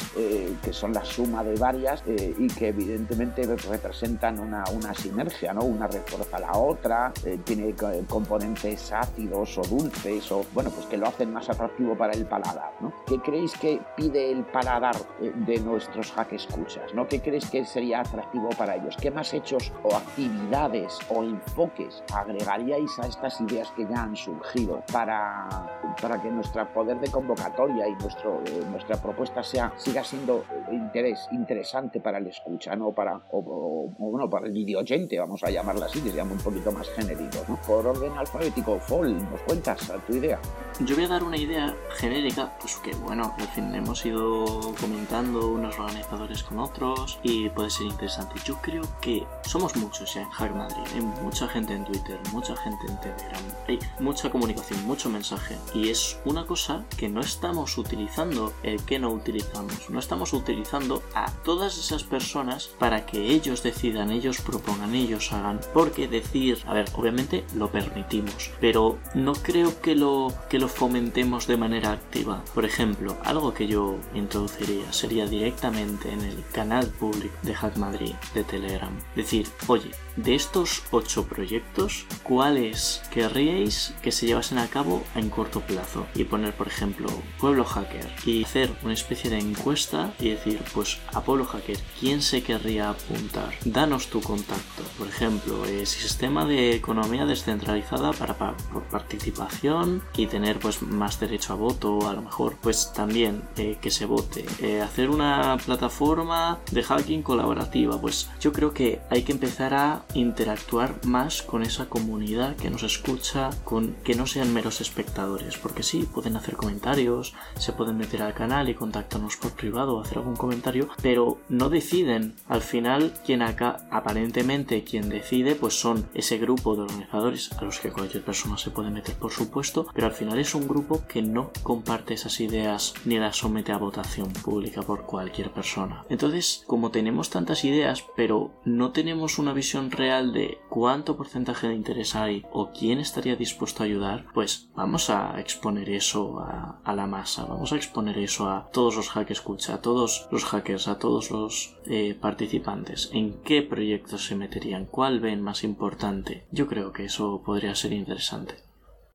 [SPEAKER 4] que son la suma de varias y que evidentemente representan una, una sinergia, ¿no? Una refuerza a la otra, tiene componentes ácidos o dulces o, bueno, pues que lo hacen más atractivo para el paladar, ¿no? ¿Qué creéis que pide el paladar de nuestros que escuchas, ¿no? ¿Qué crees que sería atractivo para ellos? ¿Qué más hechos o actividades o enfoques agregaríais a estas ideas que ya han surgido para, para que nuestro poder de convocatoria y nuestro, eh, nuestra propuesta sea, siga siendo interés, interesante para el escucha, ¿no? Para, o, bueno, para el videoyente, vamos a llamarla así, que llama un poquito más genérico, ¿no? Por orden alfabético, Fall, ¿nos cuentas tu idea?
[SPEAKER 5] Yo voy a dar una idea genérica, pues que bueno, al fin hemos ido comentando unos organizaciones con otros y puede ser interesante. Yo creo que somos muchos en Hack Madrid, hay mucha gente en Twitter, mucha gente en Telegram, hay mucha comunicación, mucho mensaje y es una cosa que no estamos utilizando, el que no utilizamos, no estamos utilizando a todas esas personas para que ellos decidan, ellos propongan, ellos hagan, porque decir, a ver, obviamente lo permitimos, pero no creo que lo que lo fomentemos de manera activa. Por ejemplo, algo que yo introduciría sería directamente directamente en el canal público de Hack Madrid de Telegram. Decir, oye, de estos ocho proyectos, ¿cuáles querríais que se llevasen a cabo en corto plazo? Y poner, por ejemplo, Pueblo Hacker y hacer una especie de encuesta y decir, pues a Pueblo Hacker, ¿quién se querría apuntar? Danos tu contacto. Por ejemplo, eh, sistema de economía descentralizada para, por participación y tener pues más derecho a voto, a lo mejor pues también eh, que se vote. Eh, hacer una plataforma de hacking colaborativa, pues yo creo que hay que empezar a interactuar más con esa comunidad que nos escucha, con que no sean meros espectadores, porque sí, pueden hacer comentarios, se pueden meter al canal y contactarnos por privado o hacer algún comentario, pero no deciden. Al final, quien acá aparentemente quien decide, pues son ese grupo de organizadores a los que cualquier persona se puede meter, por supuesto, pero al final es un grupo que no comparte esas ideas ni las somete a votación pública por cualquier persona. Entonces, como tenemos tantas ideas, pero no tenemos una visión real de cuánto porcentaje de interés hay o quién estaría dispuesto a ayudar, pues vamos a exponer eso a, la masa, vamos a exponer eso a todos los hackers escucha, a todos los hackers, a todos los eh, participantes, en qué proyectos se meterían, cuál ven más importante. Yo creo que eso podría ser interesante.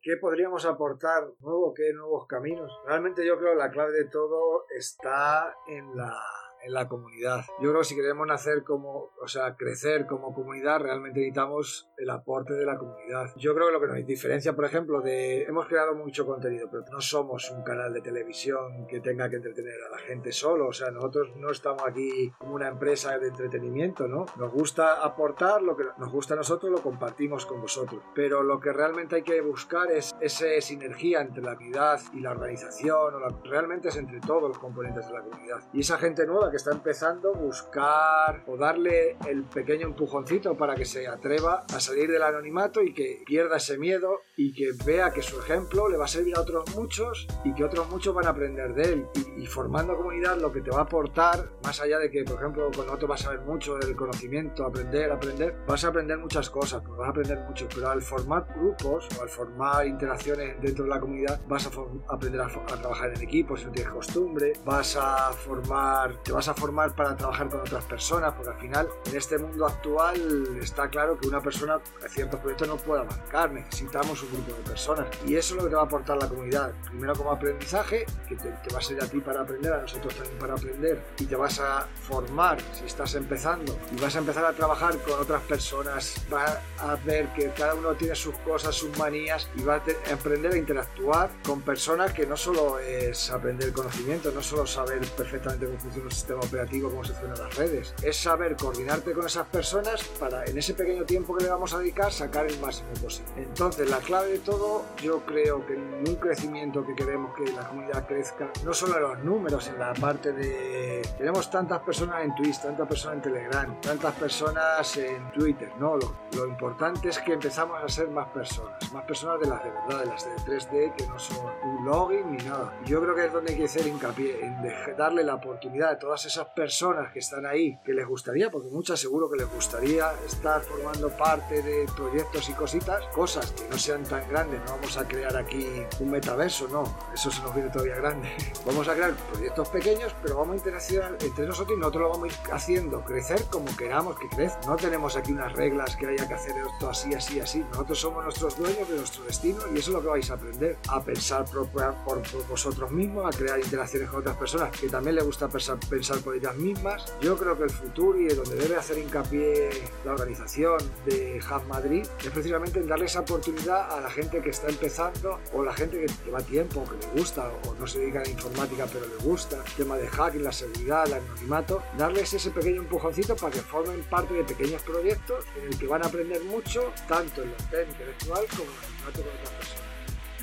[SPEAKER 6] ¿Qué podríamos aportar nuevo? ¿Qué nuevos caminos? Realmente yo creo que la clave de todo está en la en la comunidad. Yo creo que si queremos nacer como, o sea, crecer como comunidad, realmente necesitamos el aporte de la comunidad. Yo creo que lo que nos diferencia, por ejemplo, de hemos creado mucho contenido, pero no somos un canal de televisión que tenga que entretener a la gente solo. O sea, nosotros no estamos aquí como una empresa de entretenimiento, ¿no? Nos gusta aportar lo que nos gusta a nosotros, lo compartimos con vosotros. Pero lo que realmente hay que buscar es esa sinergia entre la comunidad y la organización, o realmente es entre todos los componentes de la comunidad. Y esa gente nueva que está empezando, buscar o darle el pequeño empujoncito para que se atreva a salir del anonimato y que pierda ese miedo y que vea que su ejemplo le va a servir a otros muchos y que otros muchos van a aprender de él. Y, formando comunidad lo que te va a aportar, más allá de que, por ejemplo, con otro vas a saber mucho del conocimiento, aprender, aprender, vas a aprender muchas cosas, pues vas a aprender mucho, pero al formar grupos o al formar interacciones dentro de la comunidad, vas a aprender a, a trabajar en equipo si no tienes costumbre, vas a formar, te vas a formar para trabajar con otras personas, porque al final en este mundo actual está claro que una persona ciertos proyectos no puede abarcar, necesitamos grupo de personas y eso es lo que te va a aportar la comunidad. Primero como aprendizaje, que te, va a servir a ti para aprender, a nosotros también para aprender y te vas a formar si estás empezando y vas a empezar a trabajar con otras personas, va a ver que cada uno tiene sus cosas, sus manías y va a aprender a interactuar con personas que no solo es aprender conocimiento, no solo saber perfectamente cómo funciona un sistema operativo, cómo se funcionan las redes. Es saber coordinarte con esas personas para en ese pequeño tiempo que le vamos a dedicar sacar el máximo posible. Entonces, la clave de todo, yo creo que en un crecimiento que queremos que la comunidad crezca, no solo en los números, en la parte de... Tenemos tantas personas en Twitch, tantas personas en Telegram, tantas personas en Twitter, ¿no? Lo, lo importante es que empezamos a ser más personas, más personas de las de verdad, de las de 3D, que no son un login ni nada. Yo creo que es donde hay que hacer hincapié, en darle la oportunidad a todas esas personas que están ahí, que les gustaría, porque muchas seguro que les gustaría estar formando parte de proyectos y cositas, cosas que no sean tan grandes, no vamos a crear aquí un metaverso, no, eso se nos viene todavía grande. Vamos a crear proyectos pequeños, pero vamos a interaccionar entre nosotros y nosotros lo vamos a ir haciendo crecer como queramos que crezca. No tenemos aquí unas reglas que haya que hacer esto así, así, así. Nosotros somos nuestros dueños de nuestro destino y eso es lo que vais a aprender, a pensar por, vosotros mismos, a crear interacciones con otras personas que también les gusta pensar, pensar por ellas mismas. Yo creo que el futuro y donde debe hacer hincapié la organización de Hub Madrid es precisamente en darle esa oportunidad a la gente que está empezando o la gente que lleva tiempo, que le gusta o no se dedica a la informática pero le gusta, el tema de hacking, la seguridad, el anonimato, darles ese pequeño empujoncito para que formen parte de pequeños proyectos en el que van a aprender mucho, tanto en lo intelectual como en el anonimato con.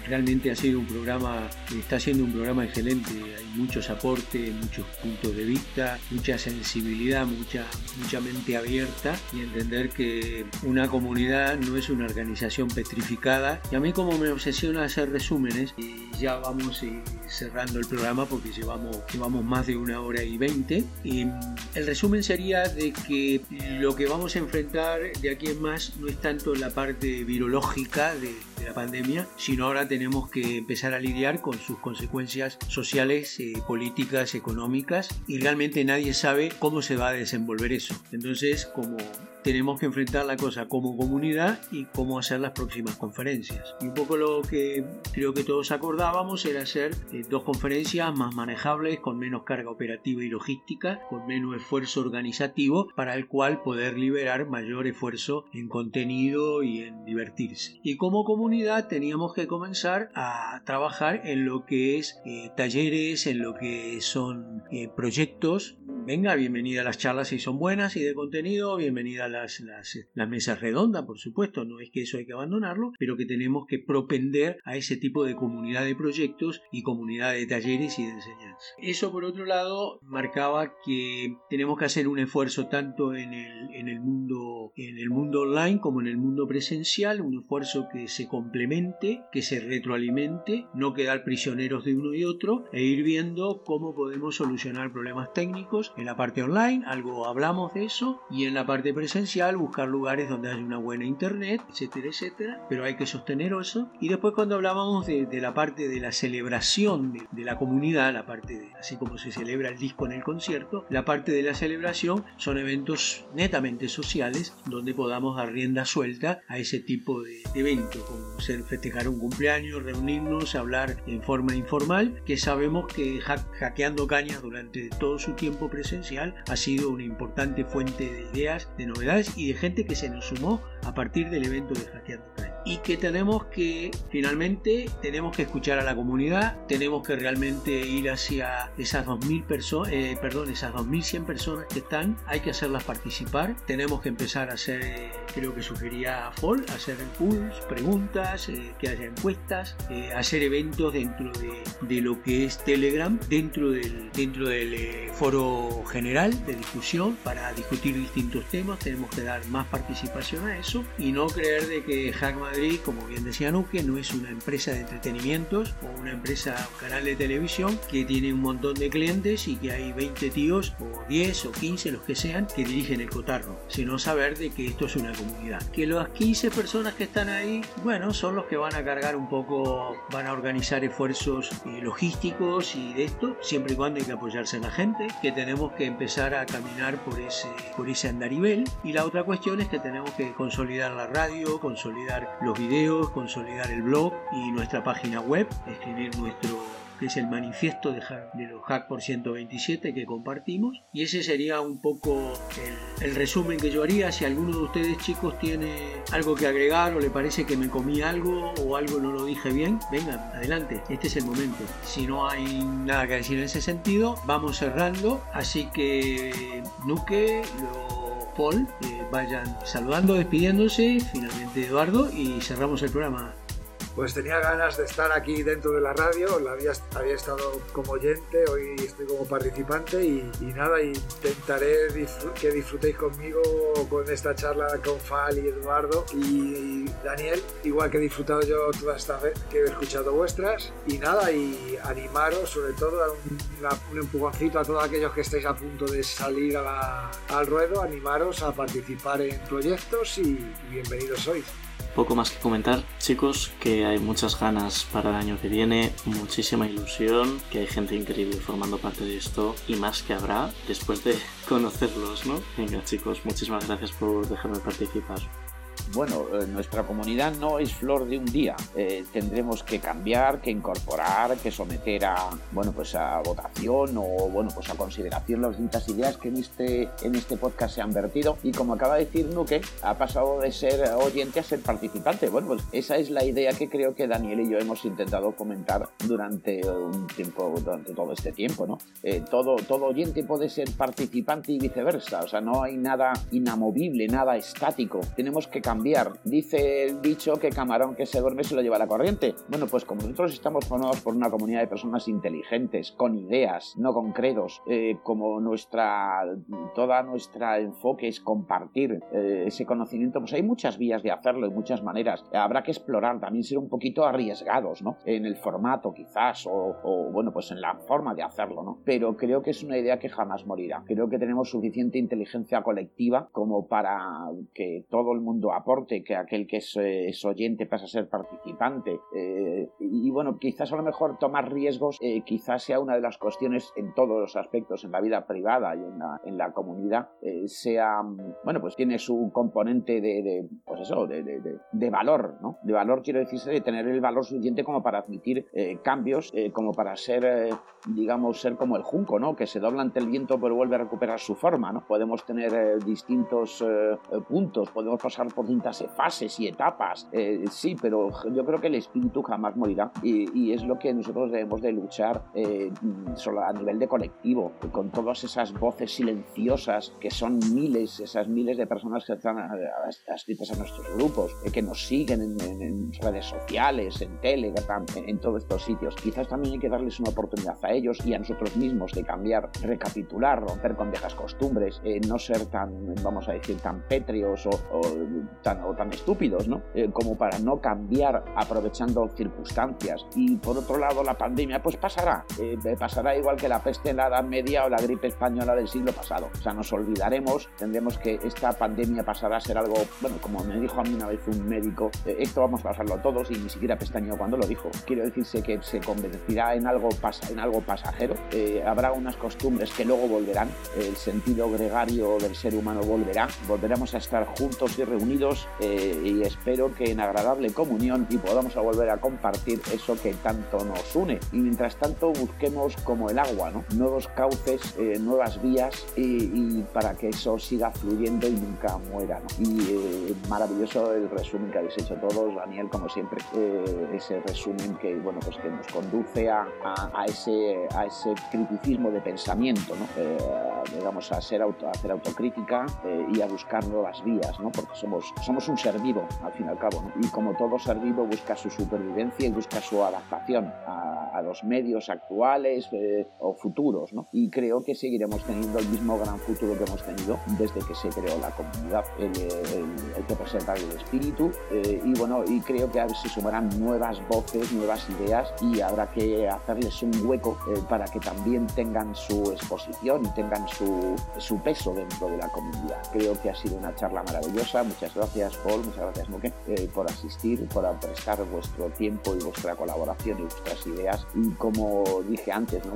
[SPEAKER 3] Realmente ha sido un programa, está siendo un programa excelente, hay muchos aportes, muchos puntos de vista, mucha sensibilidad, mucha, mucha mente abierta y entender que una comunidad no es una organización petrificada. Y a mí como me obsesiona hacer resúmenes, y ya vamos cerrando el programa porque llevamos, llevamos más de una hora y veinte, el resumen sería de que lo que vamos a enfrentar de aquí en más no es tanto la parte virológica de la pandemia, sino ahora tenemos que empezar a lidiar con sus consecuencias sociales, eh, políticas, económicas, y realmente nadie sabe cómo se va a desenvolver eso. Entonces, como tenemos que enfrentar la cosa como comunidad y cómo hacer las próximas conferencias. Y un poco lo que creo que todos acordábamos era hacer eh, dos conferencias más manejables, con menos carga operativa y logística, con menos esfuerzo organizativo, para el cual poder liberar mayor esfuerzo en contenido y en divertirse. Y como comunidad teníamos que comenzar a trabajar en lo que es eh, talleres, en lo que son eh, proyectos. Venga, bienvenida a las charlas si son buenas y de contenido, bienvenida a las, las, mesas redondas, por supuesto, no es que eso hay que abandonarlo, pero que tenemos que propender a ese tipo de comunidad de proyectos y comunidad de talleres y de enseñanza. Eso, por otro lado, marcaba que tenemos que hacer un esfuerzo tanto en el, en el, mundo, en el mundo online como en el mundo presencial, un esfuerzo que se complemente, que se retroalimente, no quedar prisioneros de uno y otro, e ir viendo cómo podemos solucionar problemas técnicos en la parte online, algo hablamos de eso, y en la parte presencial buscar lugares donde haya una buena internet, etcétera, etcétera, pero hay que sostener eso. Y después cuando hablábamos de, la parte de la celebración de, la comunidad, la parte de, así como se celebra el disco en el concierto, la parte de la celebración son eventos netamente sociales donde podamos dar rienda suelta a ese tipo de, eventos, como ser festejar un cumpleaños, reunirnos, hablar en forma informal, que sabemos que hackeando cañas durante todo su tiempo presencial ha sido una importante fuente de ideas, de novedades y de gente que se nos sumó a partir del evento de Hackeando Y que tenemos que, finalmente, tenemos que escuchar a la comunidad, tenemos que realmente ir hacia esas 2.000 personas, eh, perdón, esas 2.100 personas que están, hay que hacerlas participar, tenemos que empezar a hacer, creo que sugería Paul, hacer pools, preguntas, eh, que haya encuestas, eh, hacer eventos dentro de, de, lo que es Telegram, dentro del, dentro del foro general de discusión para discutir distintos temas, tenemos que dar más participación a eso y no creer de que Hack Madrid, como bien decía Nuque, no es una empresa de entretenimientos o una empresa, un canal de televisión que tiene un montón de clientes y que hay 20 tíos o 10 o 15, los que sean, que dirigen el cotarro, sino saber de que esto es una comunidad. Que las 15 personas que están ahí, bueno, son los que van a cargar un poco, van a organizar esfuerzos logísticos y de esto, siempre y cuando hay que apoyarse en la gente, que tenemos que empezar a caminar por ese, por ese andarivel y la otra cuestión es que tenemos que consolidar la radio, consolidar los videos, consolidar el blog y nuestra página web, escribir nuestro que es el manifiesto de, de, los Hack por 127 que compartimos. Y ese sería un poco el, el, resumen que yo haría. Si alguno de ustedes chicos tiene algo que agregar o le parece que me comí algo o algo no lo dije bien, venga, adelante, este es el momento. Si no hay nada que decir en ese sentido, vamos cerrando. Así que Nuque, lo Paul, eh, vayan saludando, despidiéndose, finalmente Eduardo y cerramos el programa
[SPEAKER 6] pues tenía ganas de estar aquí dentro de la radio, la había, había estado como oyente, hoy estoy como participante y, nada, intentaré que disfrutéis conmigo con esta charla con Fal y Eduardo y, Daniel, igual que he disfrutado yo toda esta vez que he escuchado vuestras y nada, y animaros sobre todo, dar un, empujoncito a todos aquellos que estéis a punto de salir al ruedo, animaros a participar en proyectos y bienvenidos sois.
[SPEAKER 5] Poco más que comentar, chicos, que hay muchas ganas para el año que viene, muchísima ilusión, que hay gente increíble formando parte de esto y más que habrá después de conocerlos, ¿no? Venga, chicos, muchísimas gracias por dejarme participar
[SPEAKER 4] bueno, eh, nuestra comunidad no es flor de un día. Eh, tendremos que cambiar, que incorporar, que someter a, bueno, pues a votación o, bueno, pues a consideración las distintas ideas que en este, en este podcast se han vertido. Y como acaba de decir Nuque, ha pasado de ser oyente a ser participante. Bueno, pues esa es la idea que creo que Daniel y yo hemos intentado comentar durante un tiempo, durante todo este tiempo, ¿no? Eh, todo, todo oyente puede ser participante y viceversa. O sea, no hay nada inamovible, nada estático. Tenemos que cambiar. Dice el dicho que camarón que se duerme se lo lleva la corriente. Bueno, pues como nosotros estamos formados por una comunidad de personas inteligentes, con ideas, no con credos, eh, como nuestra, toda nuestra enfoque es compartir eh, ese conocimiento, pues hay muchas vías de hacerlo y muchas maneras. Habrá que explorar, también ser un poquito arriesgados, ¿no? En el formato quizás, o, o bueno, pues en la forma de hacerlo, ¿no? Pero creo que es una idea que jamás morirá. Creo que tenemos suficiente inteligencia colectiva como para que todo el mundo aporte, que aquel que es, oyente pasa a ser participante. y, bueno, quizás a lo mejor tomar riesgos quizás sea una de las cuestiones en todos los aspectos, en la vida privada y en la, en la comunidad, sea, bueno, pues tiene su componente de, pues eso, de, de, valor, ¿no? De valor quiero decirse de tener el valor suficiente como para admitir cambios, como para ser, digamos, ser como el junco, ¿no? Que se dobla ante el viento pero vuelve a recuperar su forma, ¿no? Podemos tener eh, distintos eh, puntos, podemos pasar por distintas fases y etapas, eh, sí, pero yo creo que el espíritu jamás morirá y, es lo que nosotros debemos de luchar solo a nivel de colectivo, con todas esas voces silenciosas que son miles, esas miles de personas que están adscritas a nuestros grupos, que nos siguen en, redes sociales, en Telegram, en, en todos estos sitios. Quizás también hay que darles una oportunidad a ellos y a nosotros mismos de cambiar, recapitular, romper con viejas costumbres, eh, no ser tan, vamos a decir, tan pétreos o, o tan, estúpidos, ¿no? Eh, como para no cambiar aprovechando circunstancias. Y por otro lado, la pandemia, pues pasará, eh, pasará igual que la peste en la Edad Media o la gripe española del siglo pasado. O sea, nos olvidaremos, tendremos que esta pandemia pasará a ser algo, bueno, como me dijo a mí una vez un médico, esto vamos a pasarlo todos y ni siquiera pestañeó cuando lo dijo. Quiero decirse que se convertirá en algo, pasa, en algo pasajero, habrá unas costumbres que luego volverán, el sentido gregario del ser humano volverá, volveremos a estar juntos y reunidos eh, y espero que en agradable comunión y podamos volver a compartir eso que tanto nos une. Y mientras tanto busquemos como el agua, ¿no? nuevos cauces, eh, nuevas vías y, para que eso siga fluyendo y nunca muera. Y eh, maravilloso el resumen que habéis hecho todos, Daniel, como siempre, ese resumen que, bueno, pues que nos conduce a, a, ese, a ese criticismo de pensamiento, ¿no? Eh, digamos, a, ser auto, a hacer autocrítica eh, y a buscar nuevas vías, ¿no? porque somos, somos un ser vivo, al fin y al cabo, y como todo ser vivo busca su supervivencia y busca su adaptación a, a los medios actuales eh, o futuros, ¿no? y creo que seguiremos teniendo el mismo gran futuro que hemos tenido desde que se creó la comunidad. El, hay que preservar el espíritu y bueno, y creo que si sumarán nuevas voces, nuevas ideas y habrá que hacerles un hueco para que también tengan su exposición y tengan su, su, peso dentro de la comunidad. Creo que ha sido una charla maravillosa. Muchas gracias, Paul, muchas gracias, Moque, eh, por asistir, por prestar vuestro tiempo y vuestra colaboración y vuestras ideas. Y como dije antes, ¿no?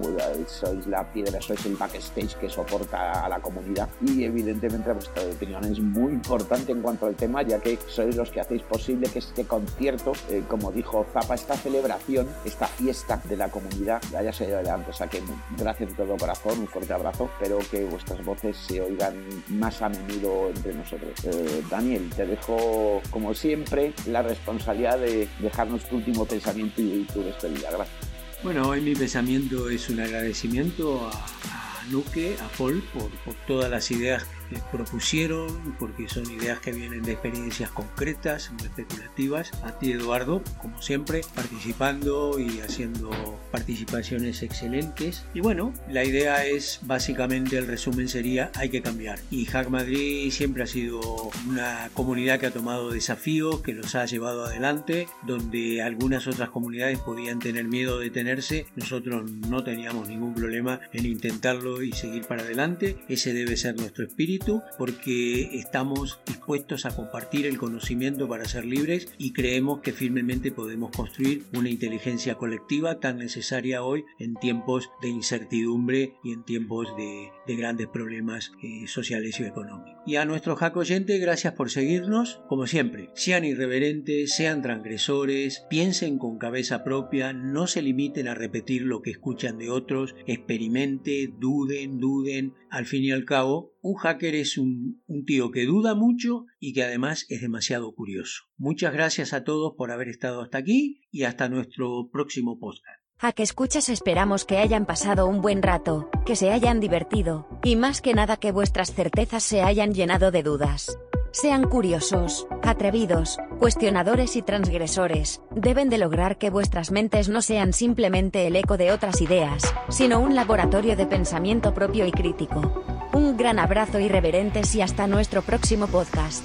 [SPEAKER 4] sois la piedra, sois el backstage que soporta a la comunidad y evidentemente vuestra opinión es muy importante en cuanto al tema, ya que sois los que hacéis posible que este concierto, eh, como dijo Zapa, esta celebración, esta fiesta de la comunidad haya salido adelante. O sea que gracias de todo corazón, un fuerte abrazo, espero que vuestras voces se oigan más a menudo entre nosotros. Eh, Daniel, te dejo como siempre la responsabilidad de dejarnos tu último pensamiento y tu despedida. Gracias.
[SPEAKER 3] Bueno, hoy mi pensamiento es un agradecimiento a, a Luque, a Paul, por, por todas las ideas propusieron, porque son ideas que vienen de experiencias concretas, no especulativas. A ti, Eduardo, como siempre, participando y haciendo participaciones excelentes. Y bueno, la idea es, básicamente, el resumen sería, hay que cambiar. Y Hack Madrid siempre ha sido una comunidad que ha tomado desafíos, que los ha llevado adelante, donde algunas otras comunidades podían tener miedo de detenerse. Nosotros no teníamos ningún problema en intentarlo y seguir para adelante. Ese debe ser nuestro espíritu porque estamos dispuestos a compartir el conocimiento para ser libres y creemos que firmemente podemos construir una inteligencia colectiva tan necesaria hoy en tiempos de incertidumbre y en tiempos de, grandes problemas eh, sociales y económicos. Y a nuestros hack oyentes, gracias por seguirnos. Como siempre, sean irreverentes, sean transgresores, piensen con cabeza propia, no se limiten a repetir lo que escuchan de otros, experimente, duden, duden. Al fin y al cabo, un hacker es un, tío que duda mucho y que además es demasiado curioso. Muchas gracias a todos por haber estado hasta aquí y hasta nuestro próximo podcast.
[SPEAKER 7] A que escuchas esperamos que hayan pasado un buen rato, que se hayan divertido, y más que nada que vuestras certezas se hayan llenado de dudas. Sean curiosos, atrevidos, cuestionadores y transgresores, deben de lograr que vuestras mentes no sean simplemente el eco de otras ideas, sino un laboratorio de pensamiento propio y crítico. Un gran abrazo irreverentes y hasta nuestro próximo podcast.